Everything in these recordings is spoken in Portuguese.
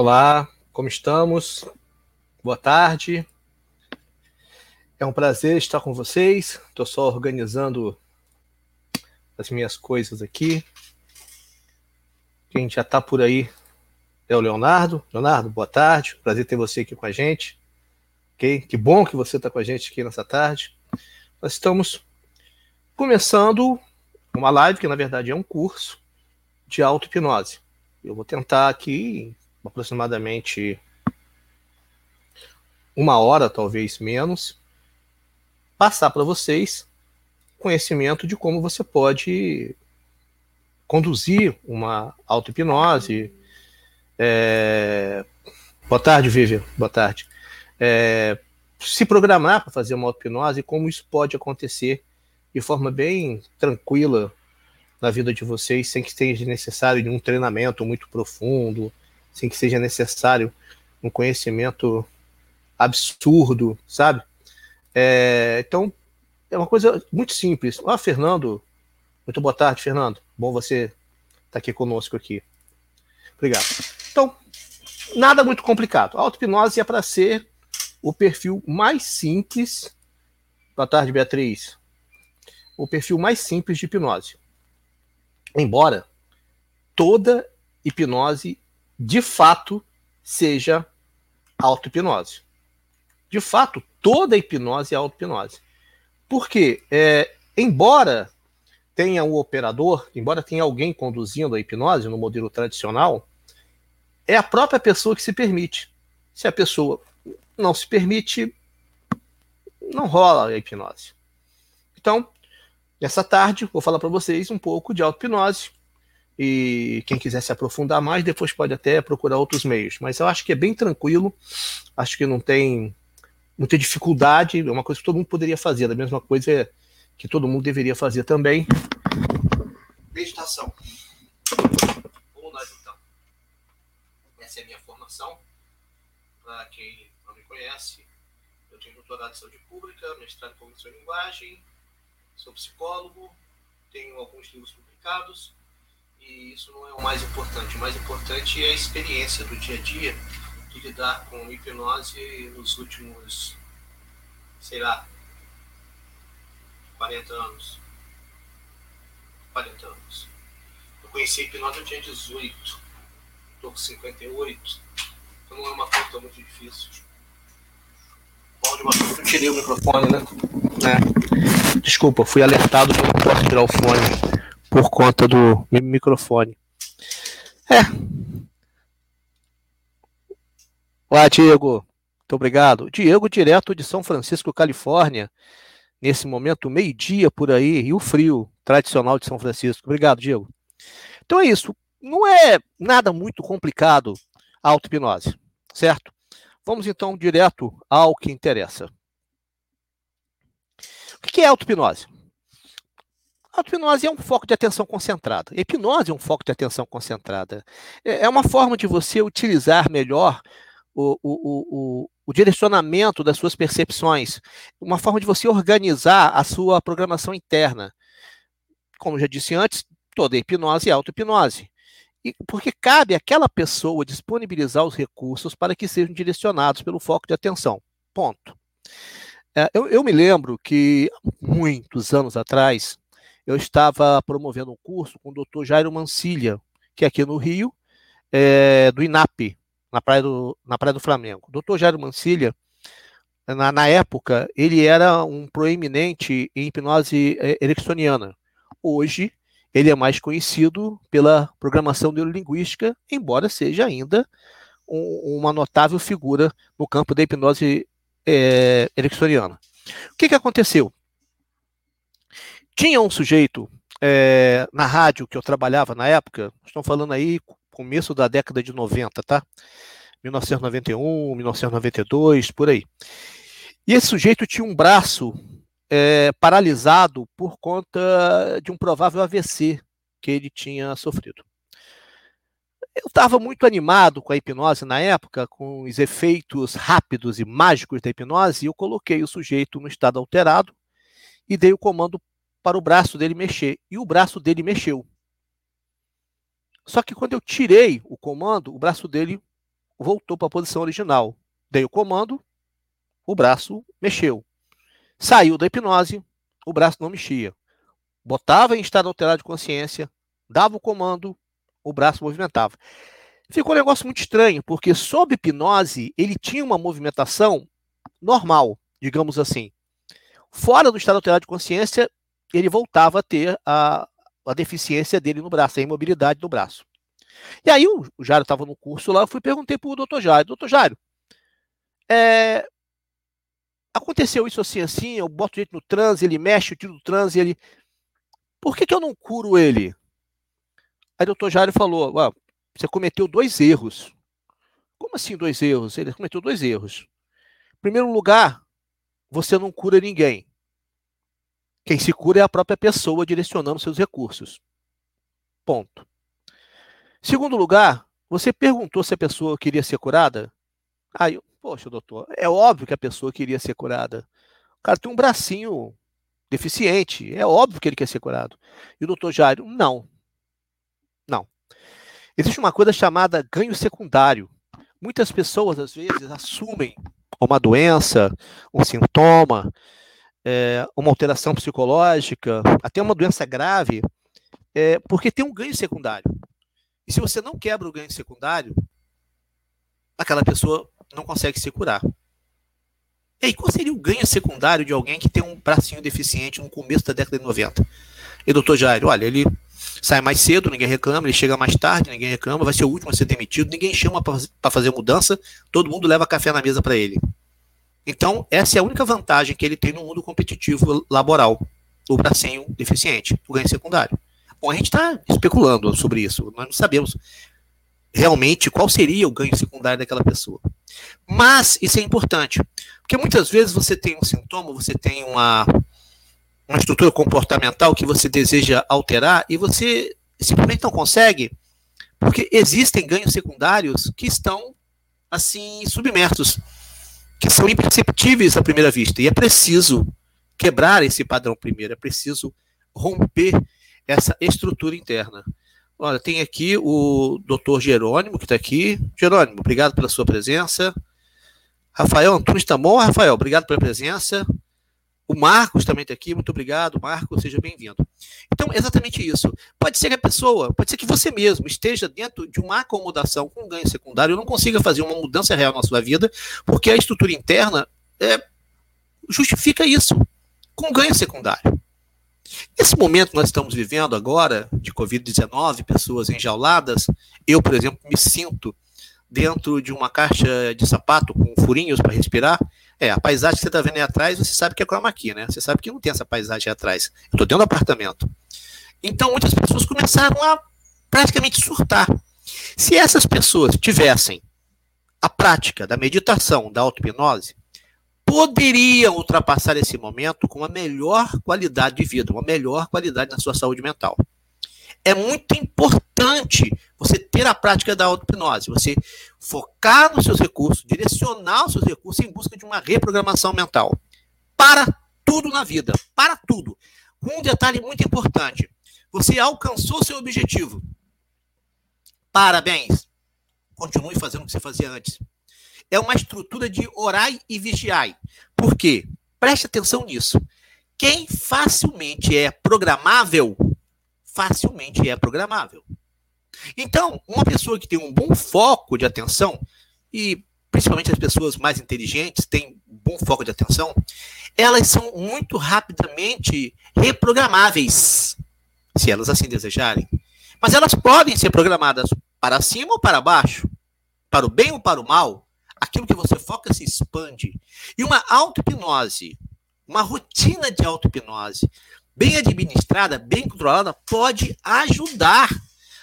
Olá, como estamos? Boa tarde. É um prazer estar com vocês. Estou só organizando as minhas coisas aqui. Quem já está por aí é o Leonardo. Leonardo, boa tarde. Prazer ter você aqui com a gente. Ok? Que bom que você está com a gente aqui nessa tarde. Nós estamos começando uma live, que na verdade é um curso de auto-hipnose. Eu vou tentar aqui, aproximadamente uma hora, talvez menos, passar para vocês conhecimento de como você pode conduzir uma auto-hipnose. É... Boa tarde, Vivian. Boa tarde. É... Se programar para fazer uma auto-hipnose como isso pode acontecer de forma bem tranquila na vida de vocês, sem que seja necessário um treinamento muito profundo, sem que seja necessário um conhecimento absurdo, sabe? É, então, é uma coisa muito simples. Ah, Fernando, muito boa tarde, Fernando. Bom você estar tá aqui conosco aqui. Obrigado. Então, nada muito complicado. A auto-hipnose é para ser o perfil mais simples. Boa tarde, Beatriz. O perfil mais simples de hipnose. Embora toda hipnose de fato seja auto-hipnose. De fato, toda hipnose é auto-hipnose. Porque, é, embora tenha um operador, embora tenha alguém conduzindo a hipnose no modelo tradicional, é a própria pessoa que se permite. Se a pessoa não se permite, não rola a hipnose. Então, nessa tarde, vou falar para vocês um pouco de auto-hipnose. E quem quiser se aprofundar mais, depois pode até procurar outros meios. Mas eu acho que é bem tranquilo, acho que não tem muita dificuldade, é uma coisa que todo mundo poderia fazer, da mesma coisa que todo mundo deveria fazer também. Meditação. Vamos lá então. Essa é a minha formação. Para quem não me conhece, eu tenho doutorado em saúde pública, mestrado em cognição e linguagem, sou psicólogo, tenho alguns livros publicados e isso não é o mais importante. O mais importante é a experiência do dia a dia de lidar com hipnose nos últimos, sei lá, 40 anos. 40 anos. Eu conheci a hipnose eu tinha 18, estou com 58, então não é uma conta muito difícil. Eu tirei o microfone, né? É. Desculpa, fui alertado que eu não posso tirar o fone por conta do microfone. É, Olá, Diego. Muito obrigado. Diego, direto de São Francisco, Califórnia. Nesse momento, meio-dia por aí, e o frio tradicional de São Francisco. Obrigado, Diego. Então é isso. Não é nada muito complicado a auto-hipnose, certo? Vamos então direto ao que interessa. O que é auto-hipnose? A é um foco de atenção concentrada. Hipnose é um foco de atenção concentrada. É, é uma forma de você utilizar melhor o, o, o, o direcionamento das suas percepções, uma forma de você organizar a sua programação interna. Como já disse antes, toda hipnose é auto-hipnose. Porque cabe àquela pessoa disponibilizar os recursos para que sejam direcionados pelo foco de atenção. Ponto. É, eu, eu me lembro que, muitos anos atrás, eu estava promovendo um curso com o Dr. Jairo Mancilha, que é aqui no Rio, é, do INAP, na Praia do, na praia do Flamengo. O doutor Jairo Mancilha, na, na, época, ele era um proeminente em hipnose eh, ericksoniana. Hoje, ele é mais conhecido pela programação neurolinguística, embora seja ainda um, uma notável figura no campo da hipnose é, ericksoniana. O que, que aconteceu? Tinha um sujeito é, na rádio que eu trabalhava na época, estão falando aí começo da década de 90, tá? 1991, 1992, por aí. E esse sujeito tinha um braço é, paralisado por conta de um provável AVC que ele tinha sofrido. Eu estava muito animado com a hipnose na época, com os efeitos rápidos e mágicos da hipnose, e eu coloquei o sujeito no estado alterado e dei o comando para o braço dele mexer. E o braço dele mexeu. Só que quando eu tirei o comando, o braço dele voltou para a posição original. Dei o comando, o braço mexeu. Saiu da hipnose, o braço não mexia. Botava em estado alterado de consciência, dava o comando, o braço movimentava. Ficou um negócio muito estranho, porque sob hipnose ele tinha uma movimentação normal, digamos assim. Fora do estado alterado de consciência, ele voltava a ter a, a deficiência dele no braço, a imobilidade do braço. E aí o, o Jário estava no curso lá, eu fui perguntei para o doutor Jário, doutor Jário, é, aconteceu isso assim, assim, eu boto ele no transe, ele mexe, eu tiro do transe, ele... Por que, que eu não curo ele? Aí o doutor Jário falou, você cometeu dois erros. Como assim dois erros? Ele cometeu dois erros. Em primeiro lugar, você não cura ninguém. Quem se cura é a própria pessoa direcionando seus recursos. Ponto. Segundo lugar, você perguntou se a pessoa queria ser curada? Aí, poxa, doutor, é óbvio que a pessoa queria ser curada. O cara tem um bracinho deficiente, é óbvio que ele quer ser curado. E o doutor Jairo, não. Não. Existe uma coisa chamada ganho secundário. Muitas pessoas, às vezes, assumem uma doença, um sintoma, é, uma alteração psicológica, até uma doença grave, é, porque tem um ganho secundário. E se você não quebra o ganho secundário, aquela pessoa não consegue se curar. E aí, qual seria o ganho secundário de alguém que tem um bracinho deficiente no começo da década de 90? E doutor Jair, olha, ele sai mais cedo, ninguém reclama, ele chega mais tarde, ninguém reclama, vai ser o último a ser demitido, ninguém chama para fazer mudança, todo mundo leva café na mesa para ele. Então, essa é a única vantagem que ele tem no mundo competitivo laboral, o bracinho deficiente, o ganho secundário. Bom, a gente está especulando sobre isso, nós não sabemos realmente qual seria o ganho secundário daquela pessoa. Mas isso é importante, porque muitas vezes você tem um sintoma, você tem uma, uma estrutura comportamental que você deseja alterar e você simplesmente não consegue, porque existem ganhos secundários que estão assim submersos, que são imperceptíveis à primeira vista, e é preciso quebrar esse padrão primeiro, é preciso romper essa estrutura interna. Olha, tem aqui o doutor Jerônimo, que está aqui. Jerônimo, obrigado pela sua presença. Rafael Antunes tá bom, Rafael, obrigado pela presença. O Marcos também está aqui, muito obrigado, Marcos, seja bem-vindo. Então, exatamente isso. Pode ser que a pessoa, pode ser que você mesmo esteja dentro de uma acomodação com ganho secundário não consiga fazer uma mudança real na sua vida, porque a estrutura interna é, justifica isso, com ganho secundário. Nesse momento que nós estamos vivendo agora, de Covid-19, pessoas enjauladas, eu, por exemplo, me sinto dentro de uma caixa de sapato com furinhos para respirar. É, a paisagem que você está vendo aí atrás, você sabe que é chroma key, né? Você sabe que não tem essa paisagem atrás. Eu estou dentro do apartamento. Então, muitas pessoas começaram a praticamente surtar. Se essas pessoas tivessem a prática da meditação, da auto-hipnose, poderiam ultrapassar esse momento com uma melhor qualidade de vida, uma melhor qualidade na sua saúde mental. É muito importante você ter a prática da auto-hipnose, você focar nos seus recursos, direcionar os seus recursos em busca de uma reprogramação mental. Para tudo na vida, para tudo. Um detalhe muito importante: você alcançou seu objetivo. Parabéns. Continue fazendo o que você fazia antes é uma estrutura de orai e vigiai. Por quê? Preste atenção nisso. Quem facilmente é programável, facilmente é programável. Então, uma pessoa que tem um bom foco de atenção, e principalmente as pessoas mais inteligentes têm um bom foco de atenção, elas são muito rapidamente reprogramáveis, se elas assim desejarem. Mas elas podem ser programadas para cima ou para baixo, para o bem ou para o mal, aquilo que você foca se expande. E uma auto-hipnose, uma rotina de auto-hipnose, bem administrada, bem controlada, pode ajudar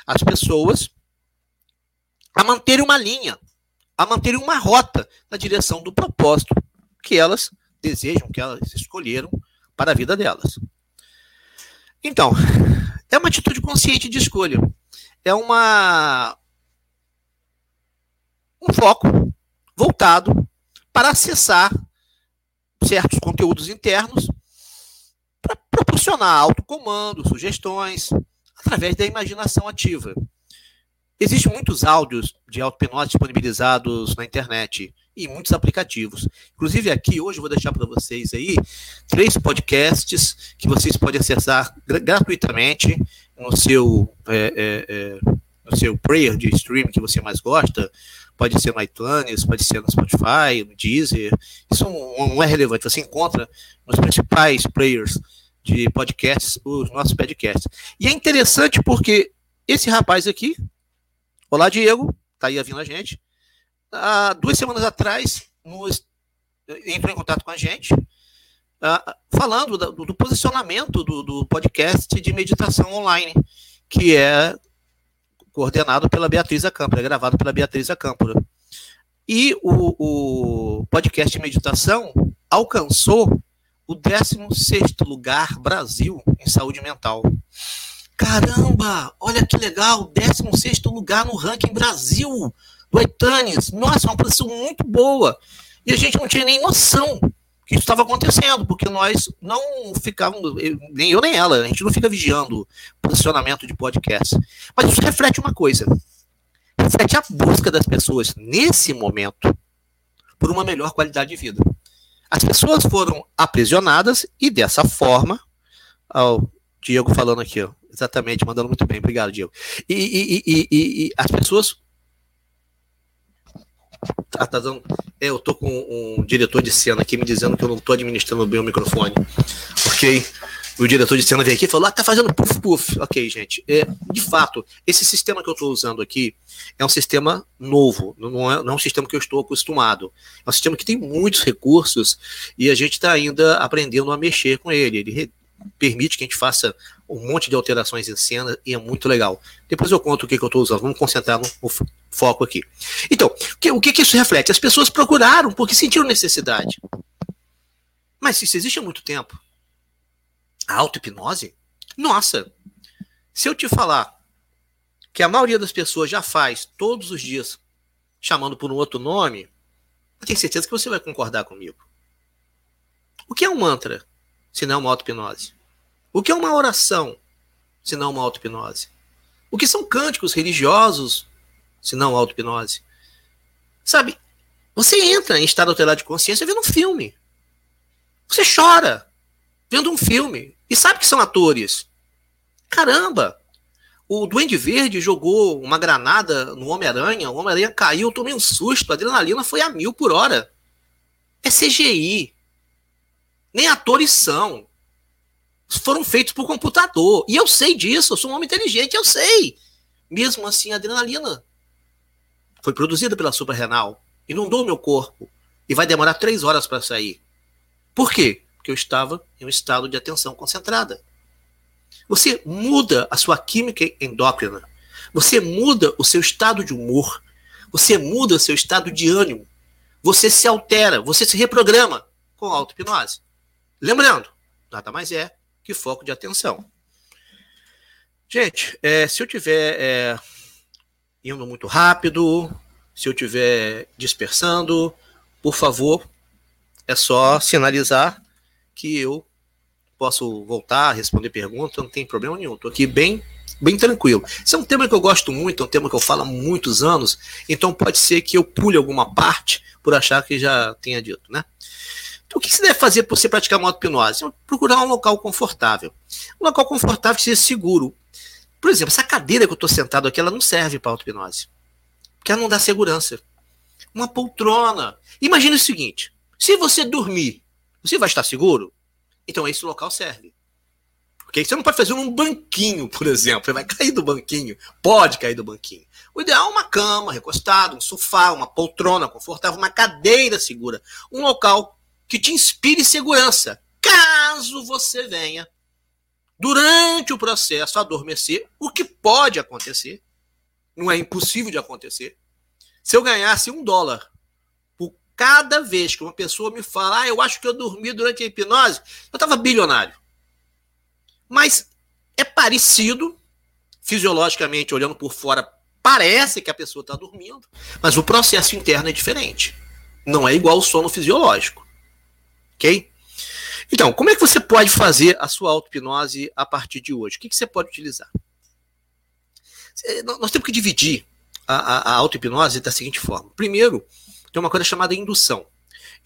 as pessoas a manterem uma linha, a manterem uma rota na direção do propósito que elas desejam, que elas escolheram para a vida delas. Então, é uma atitude consciente de escolha. É uma um foco voltado para acessar certos conteúdos internos para proporcionar autocomando, sugestões, através da imaginação ativa. Existem muitos áudios de auto-hipnose disponibilizados na internet e muitos aplicativos. Inclusive aqui hoje eu vou deixar para vocês aí três podcasts que vocês podem acessar gratuitamente no seu é, é, é, no seu player de streaming que você mais gosta. Pode ser no iTunes, pode ser no Spotify, no Deezer. Isso não é relevante. Você encontra nos principais players de podcasts os nossos podcasts. E é interessante porque esse rapaz aqui, olá Diego, tá aí vindo a gente há duas semanas atrás, nos, entrou em contato com a gente, uh, falando do, do posicionamento do, do, podcast de meditação online, que é coordenado pela Beatriz Acâmpora, é gravado pela Beatriz Acâmpora. E o, o podcast de meditação alcançou o 16 lugar Brasil em saúde mental. Caramba, olha que legal, 16 lugar no ranking Brasil do Aitanes. Nossa, uma posição muito boa. E a gente não tinha nem noção que isso estava acontecendo, porque nós não ficávamos, nem eu nem ela, a gente não fica vigiando posicionamento de podcast. Mas isso reflete uma coisa: reflete a busca das pessoas nesse momento por uma melhor qualidade de vida. As pessoas foram aprisionadas e dessa forma, o Diego falando aqui, ó, exatamente, mandando muito bem, obrigado, Diego. E, e, e, e as pessoas Tá, tá dando... É, eu tô com um diretor de cena aqui me dizendo que eu não tô administrando bem o microfone. Ok? O diretor de cena veio aqui e falou: ah, tá fazendo puff puff. Ok, gente. É, de fato, esse sistema que eu estou usando aqui é um sistema novo, não é, não é um sistema que eu estou acostumado. É um sistema que tem muitos recursos e a gente está ainda aprendendo a mexer com ele. Ele permite que a gente faça um monte de alterações em cena e é muito legal. Depois eu conto o que, que eu estou usando. Vamos concentrar no, no, foco aqui. Então, o que, o que, que isso reflete? As pessoas procuraram porque sentiram necessidade. Mas isso existe há muito tempo. A auto-hipnose? Nossa! Se eu te falar que a maioria das pessoas já faz todos os dias chamando por um outro nome, eu tenho certeza que você vai concordar comigo. O que é um mantra, se não uma auto-hipnose? O que é uma oração, se não uma auto-hipnose? O que são cânticos religiosos, se não auto-hipnose? Sabe, você entra em estado alterado de consciência vendo um filme. Você chora vendo um filme e sabe que são atores. Caramba! O Duende Verde jogou uma granada no Homem-Aranha, o Homem-Aranha caiu, tomei um susto, a adrenalina foi a mil por hora. É CGI. Nem atores são foram feitos por computador. E eu sei disso, eu sou um homem inteligente, eu sei. Mesmo assim, a adrenalina foi produzida pela suprarrenal, inundou meu corpo e vai demorar três horas para sair. Por quê? Porque eu estava em um estado de atenção concentrada. Você muda a sua química endócrina. Você muda o seu estado de humor. Você muda o seu estado de ânimo. Você se altera, você se reprograma com auto-hipnose. Lembrando, nada mais é que foco de atenção. Gente, é, se eu tiver é, indo muito rápido, se eu tiver dispersando, por favor, é só sinalizar que eu posso voltar, responder pergunta, não tem problema nenhum. Estou aqui bem, bem tranquilo. Esse é um tema que eu gosto muito, é um tema que eu falo há muitos anos, então pode ser que eu pule alguma parte por achar que já tenha dito, né? Então, o que você deve fazer para você praticar uma auto-hipnose? Procurar um local confortável. Um local confortável que seja seguro. Por exemplo, essa cadeira que eu estou sentado aqui, ela não serve para auto-hipnose. Porque ela não dá segurança. Uma poltrona. Imagine o seguinte: se você dormir, você vai estar seguro? Então esse local serve. Okay? Você não pode fazer um banquinho, por exemplo. Você vai cair do banquinho. Pode cair do banquinho. O ideal é uma cama, recostado, um sofá, uma poltrona confortável, uma cadeira segura. Um local que te inspire segurança, caso você venha, durante o processo, adormecer, o que pode acontecer, não é impossível de acontecer. Se eu ganhasse um dólar cada vez que uma pessoa me fala, ah, eu acho que eu dormi durante a hipnose, eu estava bilionário. Mas é parecido, fisiologicamente, olhando por fora, parece que a pessoa está dormindo, mas o processo interno é diferente. Não é igual ao sono fisiológico. Ok? Então, como é que você pode fazer a sua auto-hipnose a partir de hoje? O que, que você pode utilizar? Nós temos que dividir a, a, a auto-hipnose da seguinte forma. Primeiro, tem uma coisa chamada indução.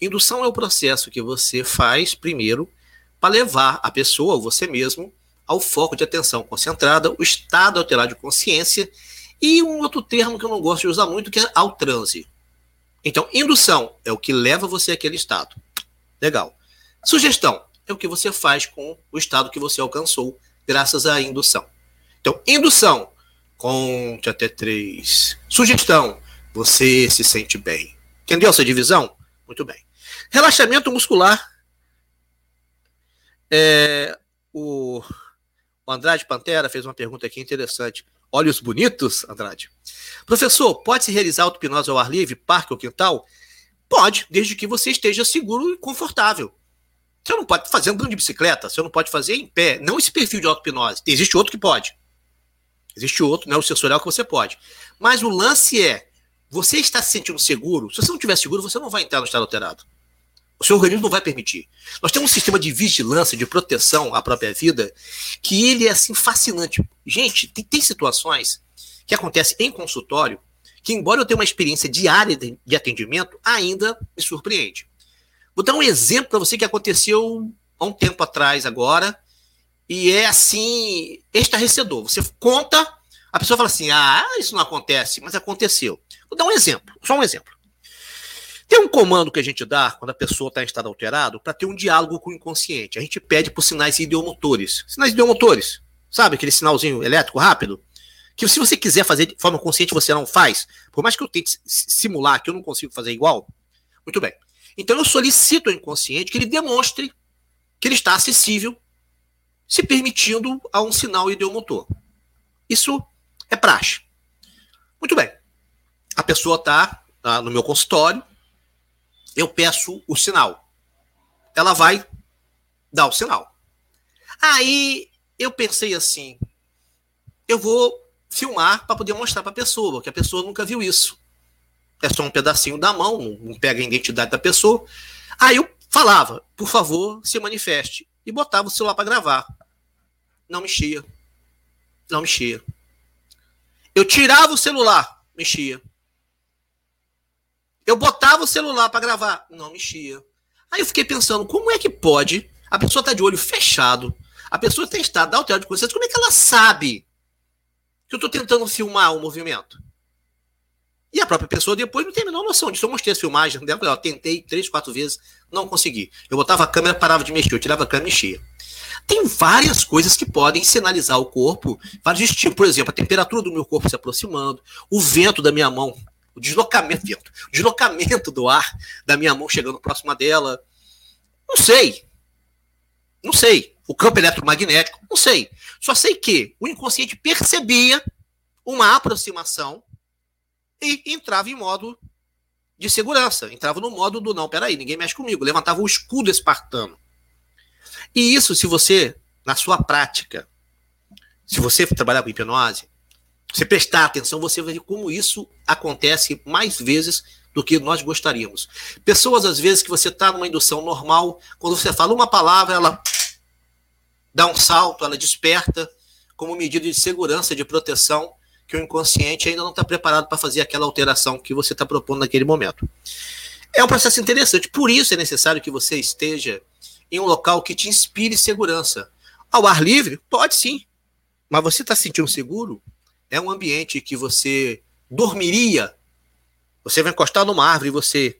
Indução é o processo que você faz primeiro para levar a pessoa, ou você mesmo, ao foco de atenção concentrada, o estado alterado de consciência e um outro termo que eu não gosto de usar muito, que é ao transe. Então, indução é o que leva você àquele estado. Legal. Sugestão é o que você faz com o estado que você alcançou graças à indução. Então, indução, conte até três. Sugestão, você se sente bem. Entendeu essa divisão? Muito bem. Relaxamento muscular. É, o, o Andrade Pantera fez uma pergunta aqui interessante. Olhos bonitos, Andrade? Professor, pode-se realizar auto-hipnose ao ar livre, parque ou quintal? Pode, desde que você esteja seguro e confortável. Você não pode fazer andando de bicicleta, você não pode fazer em pé. Não esse perfil de auto-hipnose. Existe outro que pode. Existe outro, né, o sensorial que você pode. Mas o lance é, você está se sentindo seguro? Se você não estiver seguro, você não vai entrar no estado alterado. O seu organismo não vai permitir. Nós temos um sistema de vigilância, de proteção à própria vida, que ele é assim fascinante. Gente, tem, tem situações que acontecem em consultório que, embora eu tenha uma experiência diária de, atendimento, ainda me surpreende. Vou dar um exemplo para você que aconteceu há um tempo atrás agora, e é assim, estarrecedor. Você conta, a pessoa fala assim: ah, isso não acontece, mas aconteceu. Vou dar um exemplo, só um exemplo. Tem um comando que a gente dá quando a pessoa está em estado alterado para ter um diálogo com o inconsciente. A gente pede por sinais ideomotores. Sinais ideomotores. Sabe aquele sinalzinho elétrico rápido? Que se você quiser fazer de forma consciente, você não faz. Por mais que eu tente simular que eu não consigo fazer igual. Muito bem. Então eu solicito ao inconsciente que ele demonstre que ele está acessível, se permitindo a um sinal ideomotor. Isso é praxe. Muito bem. A pessoa está tá no meu consultório, eu peço o sinal. Ela vai dar o sinal. Aí eu pensei assim: eu vou filmar para poder mostrar para a pessoa, porque a pessoa nunca viu isso. É só um pedacinho da mão, não pega a identidade da pessoa. Aí eu falava: por favor, se manifeste. E botava o celular para gravar. Não mexia. Não mexia. Eu tirava o celular, mexia. Eu botava o celular para gravar, não mexia. Aí eu fiquei pensando, como é que pode a pessoa tá de olho fechado, a pessoa tem estado alterado de consciência, como é que ela sabe que eu estou tentando filmar o movimento? E a própria pessoa depois não tem a menor noção disso. Eu mostrei as filmagens dela, eu tentei três, quatro vezes, não consegui. Eu botava a câmera, parava de mexer, eu tirava a câmera e mexia. Tem várias coisas que podem sinalizar o corpo, vários estímulos. Por exemplo, a temperatura do meu corpo se aproximando, o vento da minha mão o deslocamento, vento, o deslocamento do ar da minha mão chegando próxima dela. Não sei. Não sei. O campo eletromagnético, não sei. Só sei que o inconsciente percebia uma aproximação e entrava em modo de segurança. Entrava no modo do não, peraí, ninguém mexe comigo. Levantava o escudo espartano. E isso, se você, na sua prática, se você trabalhar com hipnose, você prestar atenção, você ver como isso acontece mais vezes do que nós gostaríamos. Pessoas, às vezes, que você está numa indução normal, quando você fala uma palavra, ela dá um salto, ela desperta como medida de segurança, de proteção, que o inconsciente ainda não está preparado para fazer aquela alteração que você está propondo naquele momento. É um processo interessante, por isso é necessário que você esteja em um local que te inspire segurança. Ao ar livre? Pode sim. Mas você está se sentindo seguro? é um ambiente que você dormiria. Você vai encostar numa árvore e você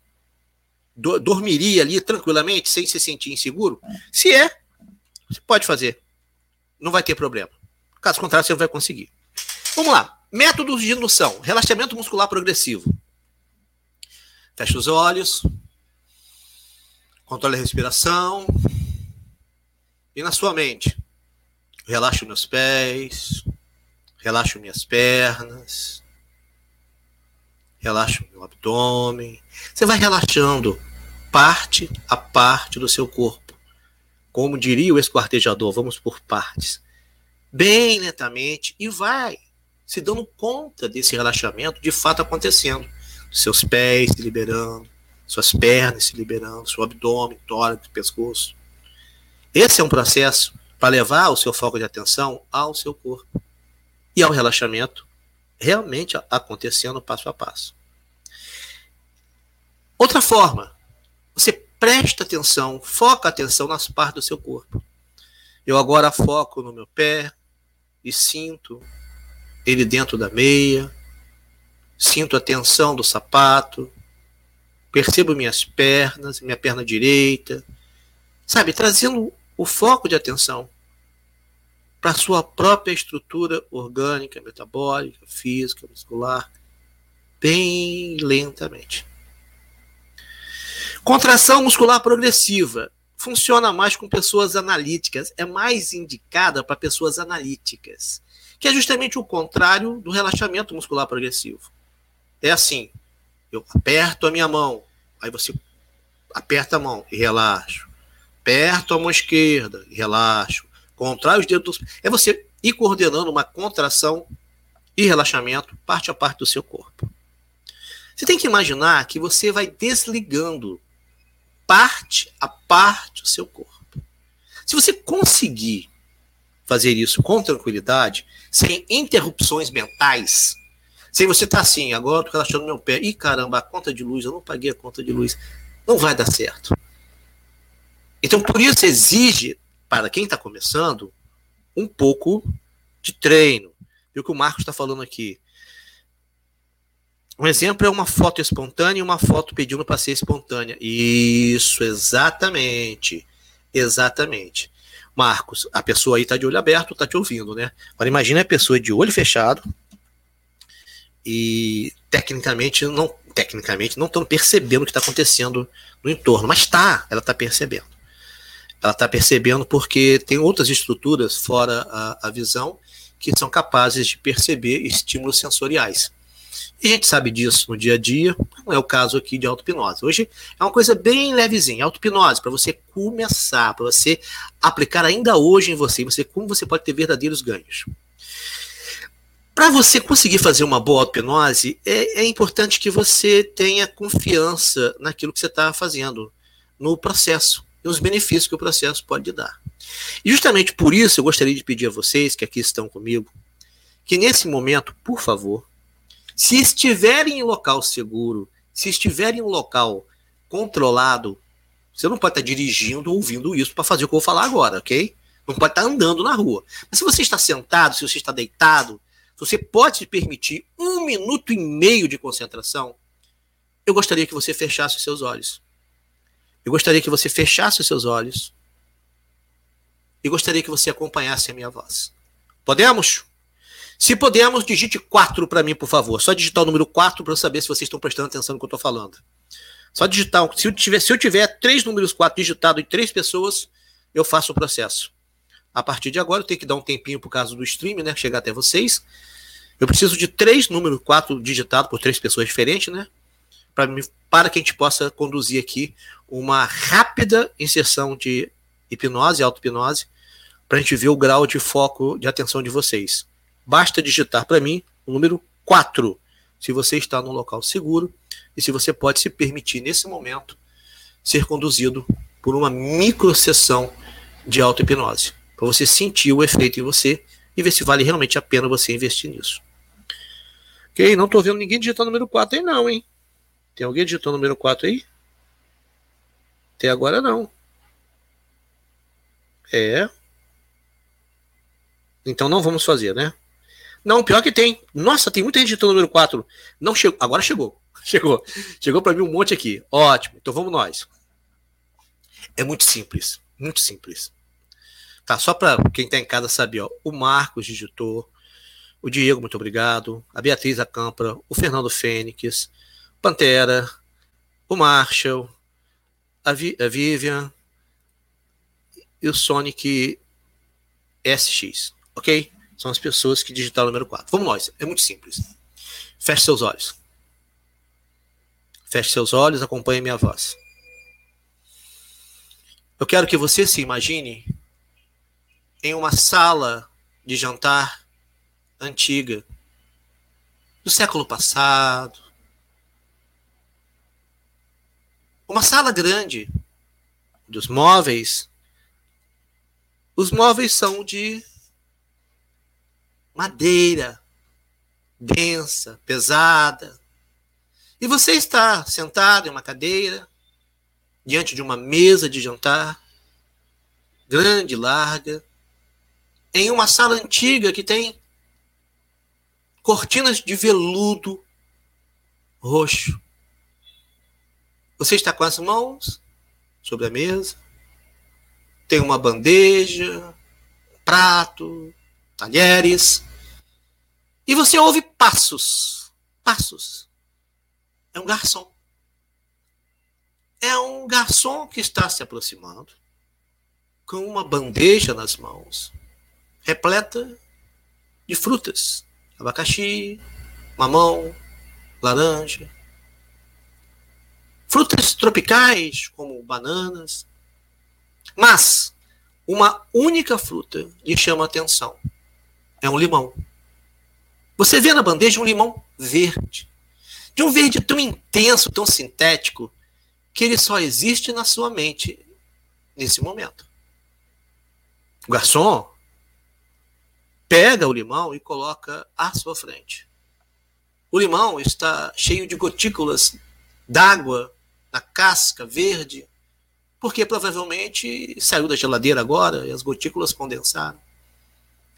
do, dormiria ali tranquilamente, sem se sentir inseguro? Se é, você pode fazer. Não vai ter problema. Caso contrário, você não vai conseguir. Vamos lá. Métodos de indução. Relaxamento muscular progressivo. Feche os olhos. Controle a respiração. E na sua mente, relaxe meus pés, Relaxo minhas pernas. Relaxo meu abdômen. Você vai relaxando parte a parte do seu corpo. Como diria o esquartejador, vamos por partes. Bem lentamente e vai se dando conta desse relaxamento de fato acontecendo. Seus pés se liberando, suas pernas se liberando, seu abdômen, tórax, pescoço. Esse é um processo para levar o seu foco de atenção ao seu corpo e ao relaxamento realmente acontecendo passo a passo. Outra forma, você presta atenção, foca a atenção nas partes do seu corpo. Eu agora foco no meu pé e sinto ele dentro da meia, sinto a tensão do sapato, percebo minhas pernas, minha perna direita, sabe, trazendo o foco de atenção para sua própria estrutura orgânica, metabólica, física, muscular, bem lentamente. Contração muscular progressiva funciona mais com pessoas analíticas, é mais indicada para pessoas analíticas, que é justamente o contrário do relaxamento muscular progressivo. É assim, eu aperto a minha mão, aí você aperta a mão e relaxo. Aperto a mão esquerda e relaxo. Contrai os dedos. É você ir coordenando uma contração e relaxamento parte a parte do seu corpo. Você tem que imaginar que você vai desligando parte a parte do seu corpo. Se você conseguir fazer isso com tranquilidade, sem interrupções mentais, se você tá assim, agora eu tô relaxando meu pé, e caramba, a conta de luz, eu não paguei a conta de luz, não vai dar certo. Então, por isso exige, para quem está começando, um pouco de treino. E o que o Marcos está falando aqui. Um exemplo é uma foto espontânea e uma foto pedindo para ser espontânea. Isso, exatamente. Exatamente. Marcos, a pessoa aí está de olho aberto, está te ouvindo, né? Agora imagine a pessoa de olho fechado, e tecnicamente não tecnicamente não estão percebendo o que está acontecendo no entorno, mas está, ela está percebendo. Ela está percebendo porque tem outras estruturas fora a, a visão que são capazes de perceber estímulos sensoriais. E a gente sabe disso no dia a dia, não é o caso aqui de auto-hipnose. Hoje é uma coisa bem levezinha, auto-hipnose, para você começar, para você aplicar ainda hoje em você, você como você pode ter verdadeiros ganhos. Para você conseguir fazer uma boa hipnose, é, é importante que você tenha confiança naquilo que você está fazendo, no processo, e os benefícios que o processo pode dar. E justamente por isso eu gostaria de pedir a vocês que aqui estão comigo, que nesse momento, por favor, se estiverem em local seguro, se estiverem em um local controlado, você não pode estar dirigindo ou ouvindo isso para fazer o que eu vou falar agora, ok? Não pode estar andando na rua. Mas se você está sentado, se você está deitado, você pode se permitir um minuto e meio de concentração, eu gostaria que você fechasse os seus olhos. Eu gostaria que você fechasse os seus olhos. E gostaria que você acompanhasse a minha voz. Podemos? Se podemos, digite 4 para mim, por favor. Só digitar o número 4 para eu saber se vocês estão prestando atenção no que eu estou falando. Só digitar. Se eu, tiver, se eu tiver três números 4 digitados em três pessoas, eu faço o processo. A partir de agora, eu tenho que dar um tempinho por causa do stream, né? Chegar até vocês. Eu preciso de três números, quatro digitados por três pessoas diferentes, né? Pra, para que a gente possa conduzir aqui uma rápida inserção de hipnose, auto-hipnose, para a gente ver o grau de foco de atenção de vocês. Basta digitar para mim o número 4, se você está num local seguro e se você pode se permitir, nesse momento, ser conduzido por uma micro sessão de auto-hipnose, para você sentir o efeito em você e ver se vale realmente a pena você investir nisso. Ok? Não tô vendo ninguém digitar número 4 aí, não, hein? Tem alguém digitando número 4 aí? Até agora não. É. Então não vamos fazer, né? Não, pior que tem. Nossa, tem muita gente digitando número 4. Não chegou. Agora chegou. Chegou. Chegou para mim um monte aqui. Ótimo. Então vamos nós. É muito simples. Muito simples. Tá, só para quem tá em casa saber, ó. O Marcos digitou o Diego, muito obrigado, a Beatriz Acâmpora, o Fernando Fênix, Pantera, o Marshall, a, Vi a Vivian e o Sonic SX, ok? São as pessoas que digitaram o número 4. Vamos nós, é muito simples. Feche seus olhos. Feche seus olhos, acompanhe minha voz. Eu quero que você se imagine em uma sala de jantar antiga, do século passado. Uma sala grande dos móveis. Os móveis são de madeira, densa, pesada. E você está sentado em uma cadeira, diante de uma mesa de jantar, grande, larga, em uma sala antiga que tem cortinas de veludo roxo. Você está com as mãos sobre a mesa, tem uma bandeja, prato, talheres, e você ouve passos. Passos. É um garçom. É um garçom que está se aproximando com uma bandeja nas mãos, repleta de frutas, abacaxi, mamão, laranja, frutas tropicais como bananas, mas uma única fruta lhe chama atenção. É um limão. Você vê na bandeja um limão verde. De um verde tão intenso, tão sintético, que ele só existe na sua mente nesse momento. O garçom pega o limão e coloca à sua frente. O limão está cheio de gotículas d'água na casca verde, porque provavelmente saiu da geladeira agora e as gotículas condensaram.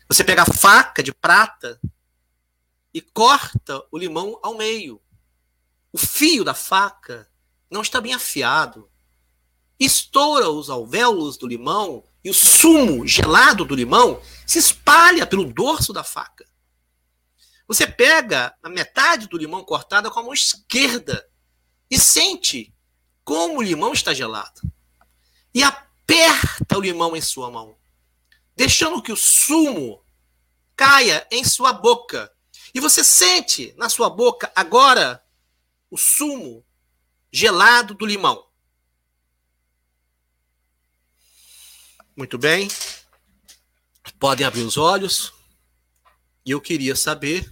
Você pega a faca de prata e corta o limão ao meio. O fio da faca não está bem afiado. Estoura os alvéolos do limão e o sumo gelado do limão se espalha pelo dorso da faca. Você pega a metade do limão cortada com a mão esquerda e sente como o limão está gelado. E aperta o limão em sua mão, deixando que o sumo caia em sua boca e você sente na sua boca agora o sumo gelado do limão. Muito bem. Podem abrir os olhos. E eu queria saber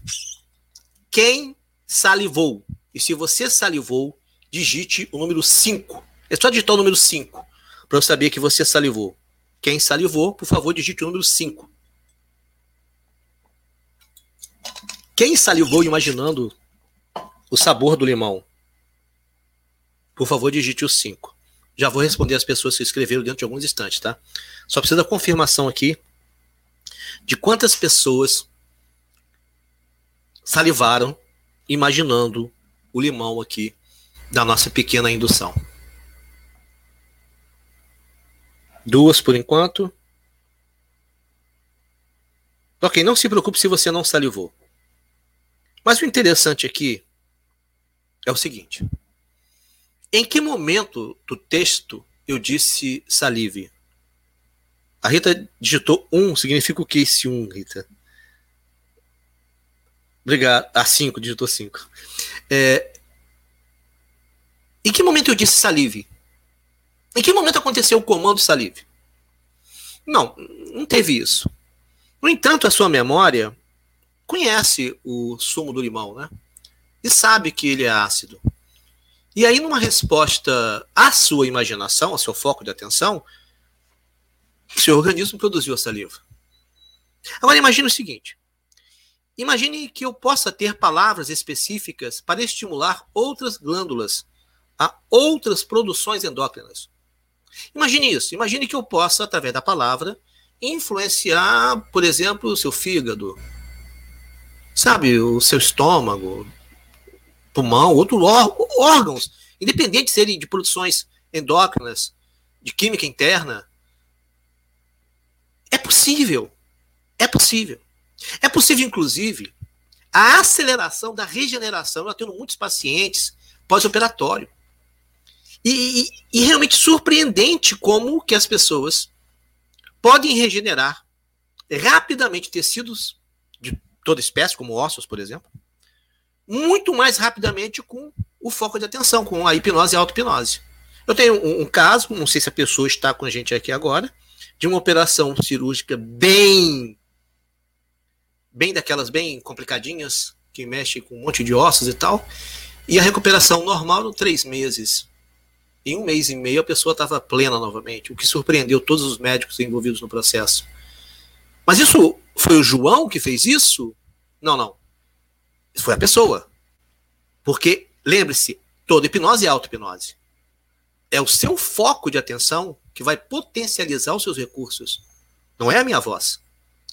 quem salivou. E se você salivou, digite o número 5. É só digitar o número 5 para eu saber que você salivou. Quem salivou, por favor, digite o número 5. Quem salivou imaginando o sabor do limão? Por favor, digite o 5. Já vou responder as pessoas que escreveram dentro de alguns instantes, tá? Só precisa da confirmação aqui de quantas pessoas salivaram imaginando o limão aqui da nossa pequena indução. Duas por enquanto. Ok, não se preocupe se você não salivou. Mas o interessante aqui é o seguinte: em que momento do texto eu disse salive? A Rita digitou um, significa o que esse um, Rita? Obrigado. Ah, cinco, digitou cinco. É, em que momento eu disse salive? Em que momento aconteceu o comando salive? Não, não teve isso. No entanto, a sua memória conhece o sumo do limão, né? E sabe que ele é ácido. E aí, numa resposta à sua imaginação, ao seu foco de atenção, seu organismo produziu a saliva. Agora, imagine o seguinte: imagine que eu possa ter palavras específicas para estimular outras glândulas a outras produções endócrinas. Imagine isso. Imagine que eu possa, através da palavra, influenciar, por exemplo, o seu fígado, sabe, o seu estômago, pulmão, outros órgãos, independente de serem de produções endócrinas, de química interna. É possível. É possível. É possível, inclusive, a aceleração da regeneração. Eu tenho muitos pacientes pós-operatório. E, e, e, realmente surpreendente como que as pessoas podem regenerar rapidamente tecidos de toda espécie, como ossos, por exemplo, muito mais rapidamente com o foco de atenção, com a hipnose e a auto-hipnose. Eu tenho um, um, caso, não sei se a pessoa está com a gente aqui agora, de uma operação cirúrgica bem bem daquelas bem complicadinhas, que mexe com um monte de ossos e tal, e a recuperação normal em três meses. Em um mês e meio a pessoa estava plena novamente, o que surpreendeu todos os médicos envolvidos no processo. Mas isso foi o João que fez isso? Não, não. Foi a pessoa. Porque, lembre-se, toda hipnose é auto-hipnose. É o seu foco de atenção que vai potencializar os seus recursos. Não é a minha voz.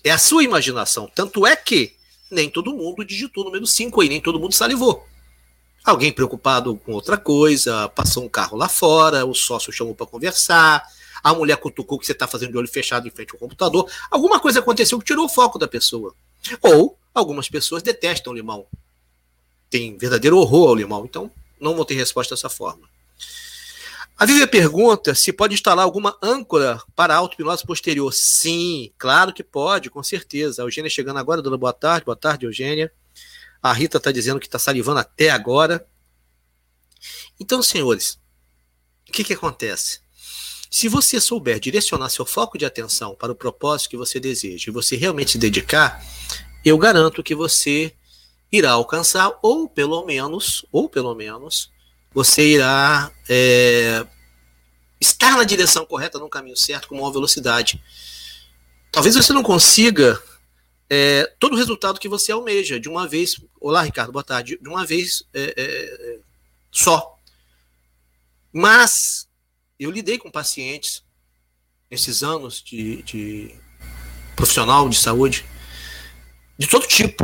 É a sua imaginação. Tanto é que nem todo mundo digitou o número 5 aí, nem todo mundo salivou. Alguém preocupado com outra coisa, passou um carro lá fora, o sócio chamou para conversar, a mulher cutucou que você está fazendo de olho fechado em frente ao computador. Alguma coisa aconteceu que tirou o foco da pessoa. Ou algumas pessoas detestam limão. Tem verdadeiro horror ao limão, então não vou ter resposta dessa forma. A Vivian pergunta se pode instalar alguma âncora para auto-hipnose posterior. Sim, claro que pode, com certeza. A Eugênia chegando agora, dando boa tarde. Boa tarde, Eugênia. A Rita está dizendo que está salivando até agora. Então, senhores, o que, que acontece? Se você souber direcionar seu foco de atenção para o propósito que você deseja e você realmente se dedicar, eu garanto que você irá alcançar, ou pelo menos, ou pelo menos, você irá é, estar na direção correta, no caminho certo, com maior velocidade. Talvez você não consiga é, todo o resultado que você almeja de uma vez. Olá, Ricardo, boa tarde. De uma vez é, é, só. Mas eu lidei com pacientes nesses anos de, de profissional de saúde de todo tipo.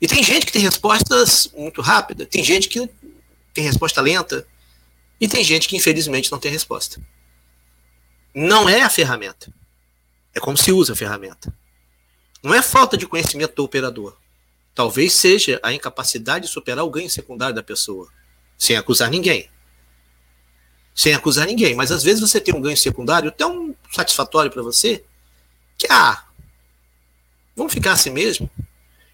E tem gente que tem respostas muito rápidas, tem gente que tem resposta lenta, e tem gente que infelizmente não tem resposta. Não é a ferramenta. É como se usa a ferramenta. Não é falta de conhecimento do operador. Talvez seja a incapacidade de superar o ganho secundário da pessoa, sem acusar ninguém. Sem acusar ninguém. Mas às vezes você tem um ganho secundário tão satisfatório para você que, ah, vamos ficar assim mesmo.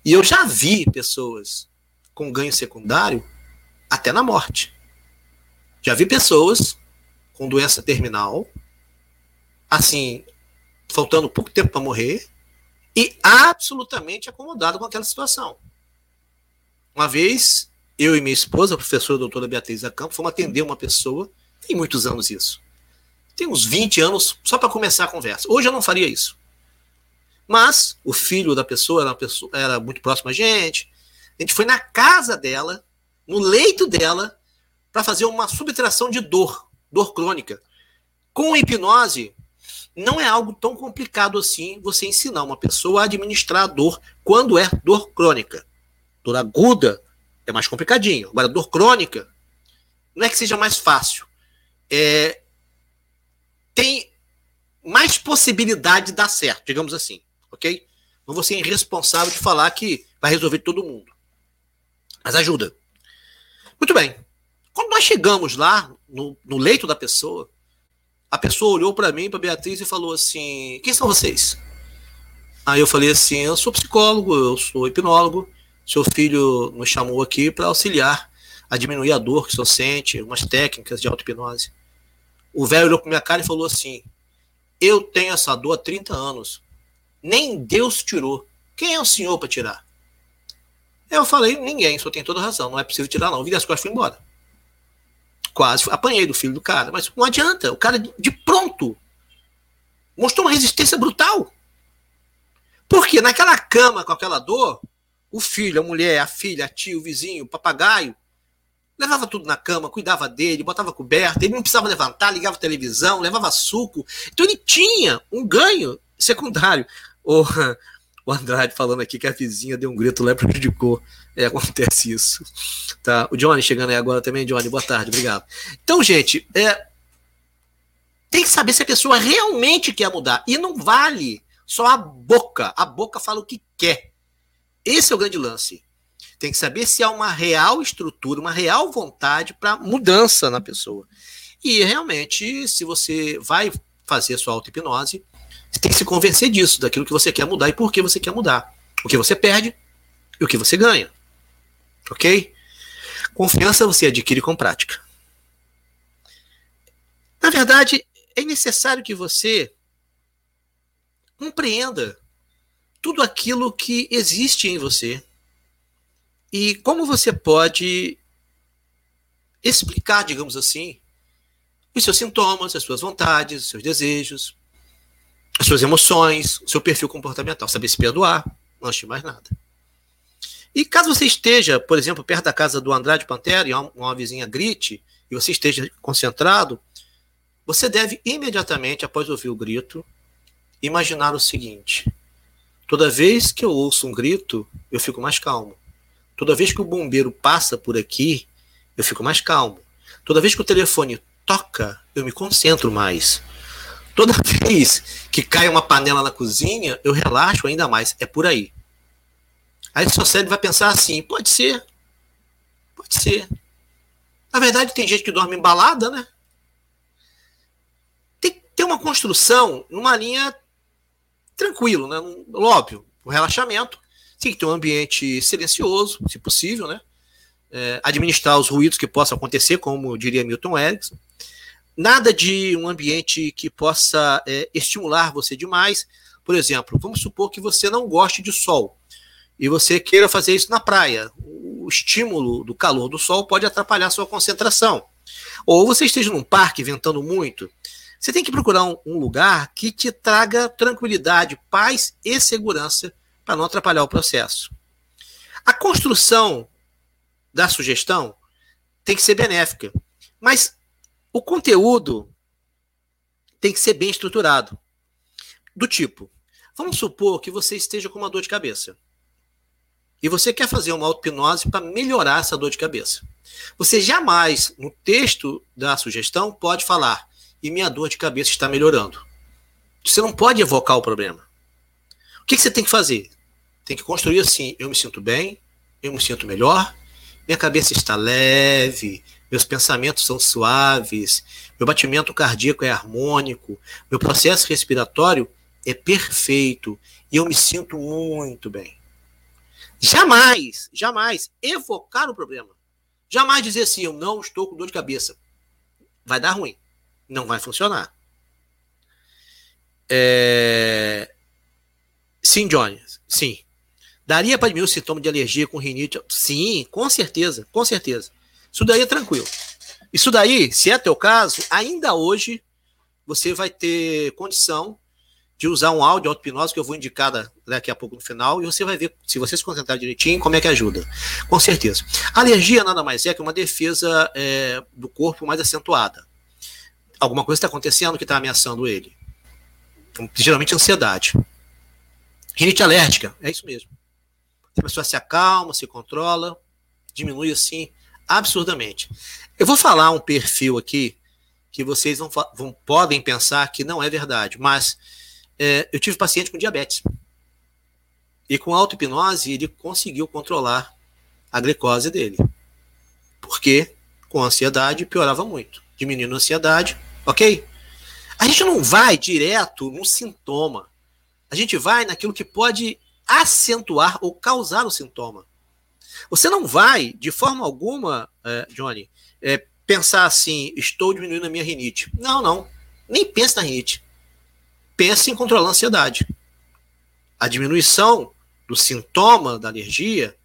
E eu já vi pessoas com ganho secundário até na morte. Já vi pessoas com doença terminal, assim, faltando pouco tempo para morrer, e absolutamente acomodado com aquela situação. Uma vez, eu e minha esposa, a professora a doutora Beatriz Acampo, fomos atender uma pessoa, tem muitos anos isso. Tem uns 20 anos, só para começar a conversa. Hoje eu não faria isso. Mas o filho da pessoa era, pessoa, era muito próximo a gente. A gente foi na casa dela no leito dela para fazer uma subtração de dor, dor crônica. Com hipnose, não é algo tão complicado assim você ensinar uma pessoa a administrar a dor quando é dor crônica. Dor aguda é mais complicadinho. Agora, dor crônica não é que seja mais fácil. É, tem mais possibilidade de dar certo, digamos assim, ok? Não vou ser irresponsável de falar que vai resolver todo mundo. Mas ajuda. Muito bem. Quando nós chegamos lá, no, no leito da pessoa, a pessoa olhou para mim, para Beatriz, e falou assim: Quem são vocês? Aí eu falei assim: Eu sou psicólogo, eu sou hipnólogo. Seu filho nos chamou aqui para auxiliar a diminuir a dor que o senhor sente, umas técnicas de auto-hipnose. O velho olhou para minha cara e falou assim: Eu tenho essa dor há 30 anos. Nem Deus tirou. Quem é o senhor para tirar? Eu falei, ninguém, só tem toda razão, não é preciso tirar não. Virei as costas e fui embora. Quase apanhei do filho do cara, mas não adianta, o cara de pronto mostrou uma resistência brutal. Porque naquela cama com aquela dor, o filho, a mulher, a filha, a tia, o vizinho, o papagaio, levava tudo na cama, cuidava dele, botava coberta, ele não precisava levantar, ligava televisão, levava suco. Então ele tinha um ganho secundário. O, o Andrade falando aqui que a vizinha deu um grito lá e prejudicou. É, acontece isso. Tá? O Johnny chegando aí agora também. Johnny, boa tarde, obrigado. Então, gente, é, tem que saber se a pessoa realmente quer mudar. E não vale só a boca. A boca fala o que quer. Esse é o grande lance. Tem que saber se há uma real estrutura, uma real vontade para mudança na pessoa. E realmente, se você vai fazer sua auto-hipnose, tem que se convencer disso, daquilo que você quer mudar e por que você quer mudar. O que você perde e o que você ganha. Ok? Confiança você adquire com prática. Na verdade, é necessário que você compreenda tudo aquilo que existe em você e como você pode explicar, digamos assim, os seus sintomas, as suas vontades, os seus desejos, as suas emoções, o seu perfil comportamental, saber se perdoar, não de mais nada. E caso você esteja, por exemplo, perto da casa do Andrade Pantera e uma vizinha grite, e você esteja concentrado, você deve imediatamente, após ouvir o grito, imaginar o seguinte: toda vez que eu ouço um grito, eu fico mais calmo. Toda vez que o bombeiro passa por aqui, eu fico mais calmo. Toda vez que o telefone toca, eu me concentro mais. Toda vez que cai uma panela na cozinha, eu relaxo ainda mais. É por aí. Aí seu cérebro vai pensar assim: pode ser. Pode ser. Na verdade, tem gente que dorme embalada, né? Tem, tem uma construção numa linha tranquilo, né? Óbvio, o relaxamento. Tem que ter um ambiente silencioso, se possível, né? É, administrar os ruídos que possam acontecer, como diria Milton Erickson. Nada de um ambiente que possa é, estimular você demais. Por exemplo, vamos supor que você não goste de sol e você queira fazer isso na praia. O estímulo do calor do sol pode atrapalhar sua concentração. Ou você esteja num parque ventando muito. Você tem que procurar um, um lugar que te traga tranquilidade, paz e segurança para não atrapalhar o processo. A construção da sugestão tem que ser benéfica, mas o conteúdo tem que ser bem estruturado. Do tipo, vamos supor que você esteja com uma dor de cabeça. E você quer fazer uma auto-hipnose para melhorar essa dor de cabeça. Você jamais, no texto da sugestão, pode falar, e minha dor de cabeça está melhorando. Você não pode evocar o problema. O que, que você tem que fazer? Tem que construir assim: eu me sinto bem, eu me sinto melhor, minha cabeça está leve, meus pensamentos são suaves, meu batimento cardíaco é harmônico, meu processo respiratório é perfeito e eu me sinto muito bem. Jamais, jamais evocar o problema. Jamais dizer assim, eu não estou com dor de cabeça. Vai dar ruim. Não vai funcionar. É... Sim, Johnny. Sim. Daria para diminuir o sintoma de alergia com rinite? Sim, com certeza, com certeza. Isso daí é tranquilo. Isso daí, se é teu caso, ainda hoje você vai ter condição de usar um áudio auto-hipnose que eu vou indicar daqui a pouco no final e você vai ver, se você se concentrar direitinho, como é que ajuda. Com certeza. Alergia nada mais é que uma defesa é, do corpo mais acentuada. Alguma coisa está acontecendo que está ameaçando ele. Geralmente ansiedade. Rinite alérgica, é isso mesmo. A pessoa se acalma, se controla, diminui assim absurdamente. Eu vou falar um perfil aqui que vocês vão, vão podem pensar que não é verdade, mas é, eu tive paciente com diabetes. E com auto-hipnose ele conseguiu controlar a glicose dele. Porque com ansiedade piorava muito. Diminuindo a ansiedade, ok? A gente não vai direto num sintoma. A gente vai naquilo que pode acentuar ou causar o sintoma. Você não vai, de forma alguma, é, Johnny, é, pensar assim: estou diminuindo a minha rinite. Não, não. Nem pense na rinite. Pense em controlar a ansiedade. A diminuição do sintoma da alergia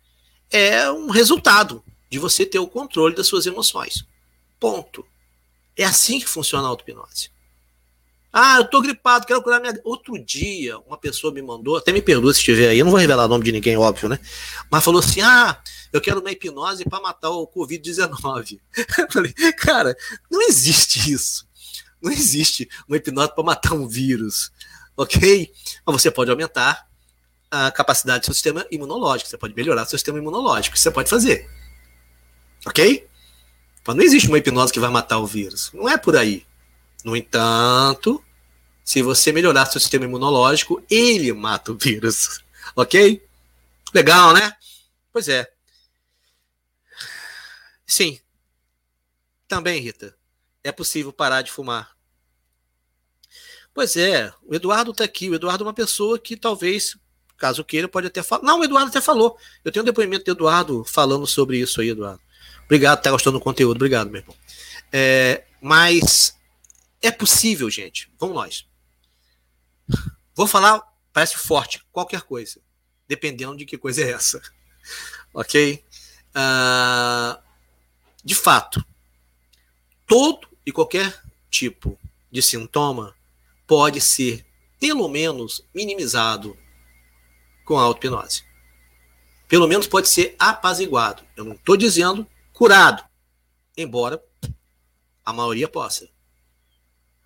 é um resultado de você ter o controle das suas emoções. Ponto. É assim que funciona a auto-hipnose. Ah, eu tô gripado, quero curar minha. Outro dia, uma pessoa me mandou, até me perdoa se estiver aí, eu não vou revelar o nome de ninguém, óbvio, né? Mas falou assim: ah, eu quero uma hipnose para matar o Covid-19. Falei, cara, não existe isso. Não existe uma hipnose para matar um vírus, ok? Mas você pode aumentar a capacidade do seu sistema imunológico, você pode melhorar o seu sistema imunológico, você pode fazer, ok? Mas não existe uma hipnose que vai matar o vírus, não é por aí. No entanto, se você melhorar seu sistema imunológico, ele mata o vírus. Ok? Legal, né? Pois é. Sim. Também, Rita, é possível parar de fumar. Pois é, o Eduardo está aqui. O Eduardo é uma pessoa que talvez, caso queira, pode até falar. Não, o Eduardo até falou. Eu tenho um depoimento do Eduardo falando sobre isso aí, Eduardo. Obrigado, tá gostando do conteúdo. Obrigado, meu irmão. É, mas é possível, gente. Vamos nós. Vou falar, parece forte, qualquer coisa. Dependendo de que coisa é essa. ok? Uh, de fato, todo e qualquer tipo de sintoma pode ser, pelo menos, minimizado com a auto-hipnose. pelo menos pode ser apaziguado. Eu não estou dizendo curado, embora a maioria possa.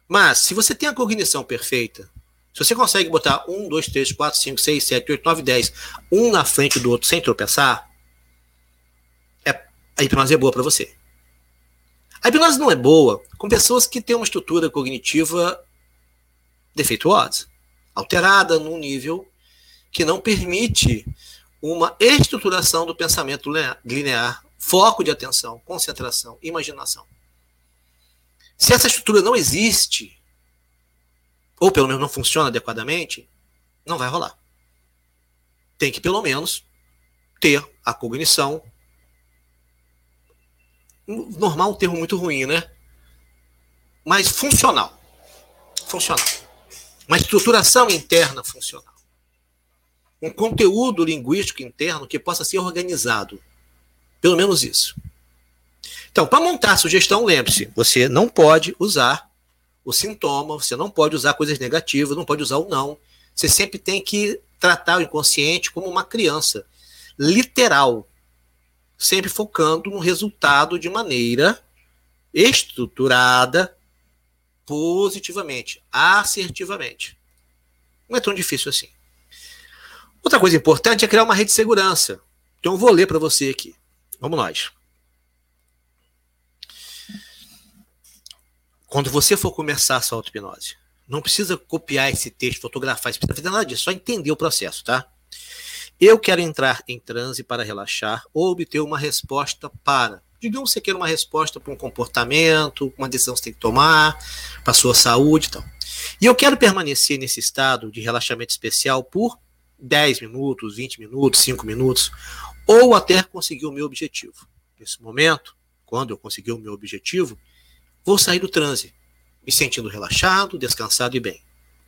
Mas, se você tem a cognição perfeita, se você consegue botar 1, 2, 3, 4, 5, 6, 7, 8, 9, 10, um na frente do outro sem tropeçar, é, a hipnose é boa para você. A hipnose não é boa com pessoas que têm uma estrutura cognitiva defeituosa, alterada num nível que não permite uma estruturação do pensamento linear, foco de atenção, concentração, imaginação. Se essa estrutura não existe, ou pelo menos não funciona adequadamente, não vai rolar. Tem que, pelo menos, ter a cognição. Normal é um termo muito ruim, né? Mas funcional. Funcional. Uma estruturação interna funcional. Um conteúdo linguístico interno que possa ser organizado. Pelo menos isso. Então, para montar a sugestão, lembre-se, você não pode usar o sintoma, você não pode usar coisas negativas, não pode usar o não. Você sempre tem que tratar o inconsciente como uma criança, literal, sempre focando no resultado de maneira estruturada, positivamente, assertivamente. Não é tão difícil assim. Outra coisa importante é criar uma rede de segurança. Então eu vou ler para você aqui. Vamos nós. Quando você for começar a sua auto-hipnose, não precisa copiar esse texto, fotografar, não precisa fazer nada disso, só entender o processo, tá? Eu quero entrar em transe para relaxar ou obter uma resposta para. Digamos que você uma resposta para um comportamento, uma decisão que você tem que tomar, para a sua saúde e tal. E eu quero permanecer nesse estado de relaxamento especial por 10 minutos, 20 minutos, 5 minutos, ou até conseguir o meu objetivo. Nesse momento, quando eu conseguir o meu objetivo, vou sair do transe, me sentindo relaxado, descansado e bem.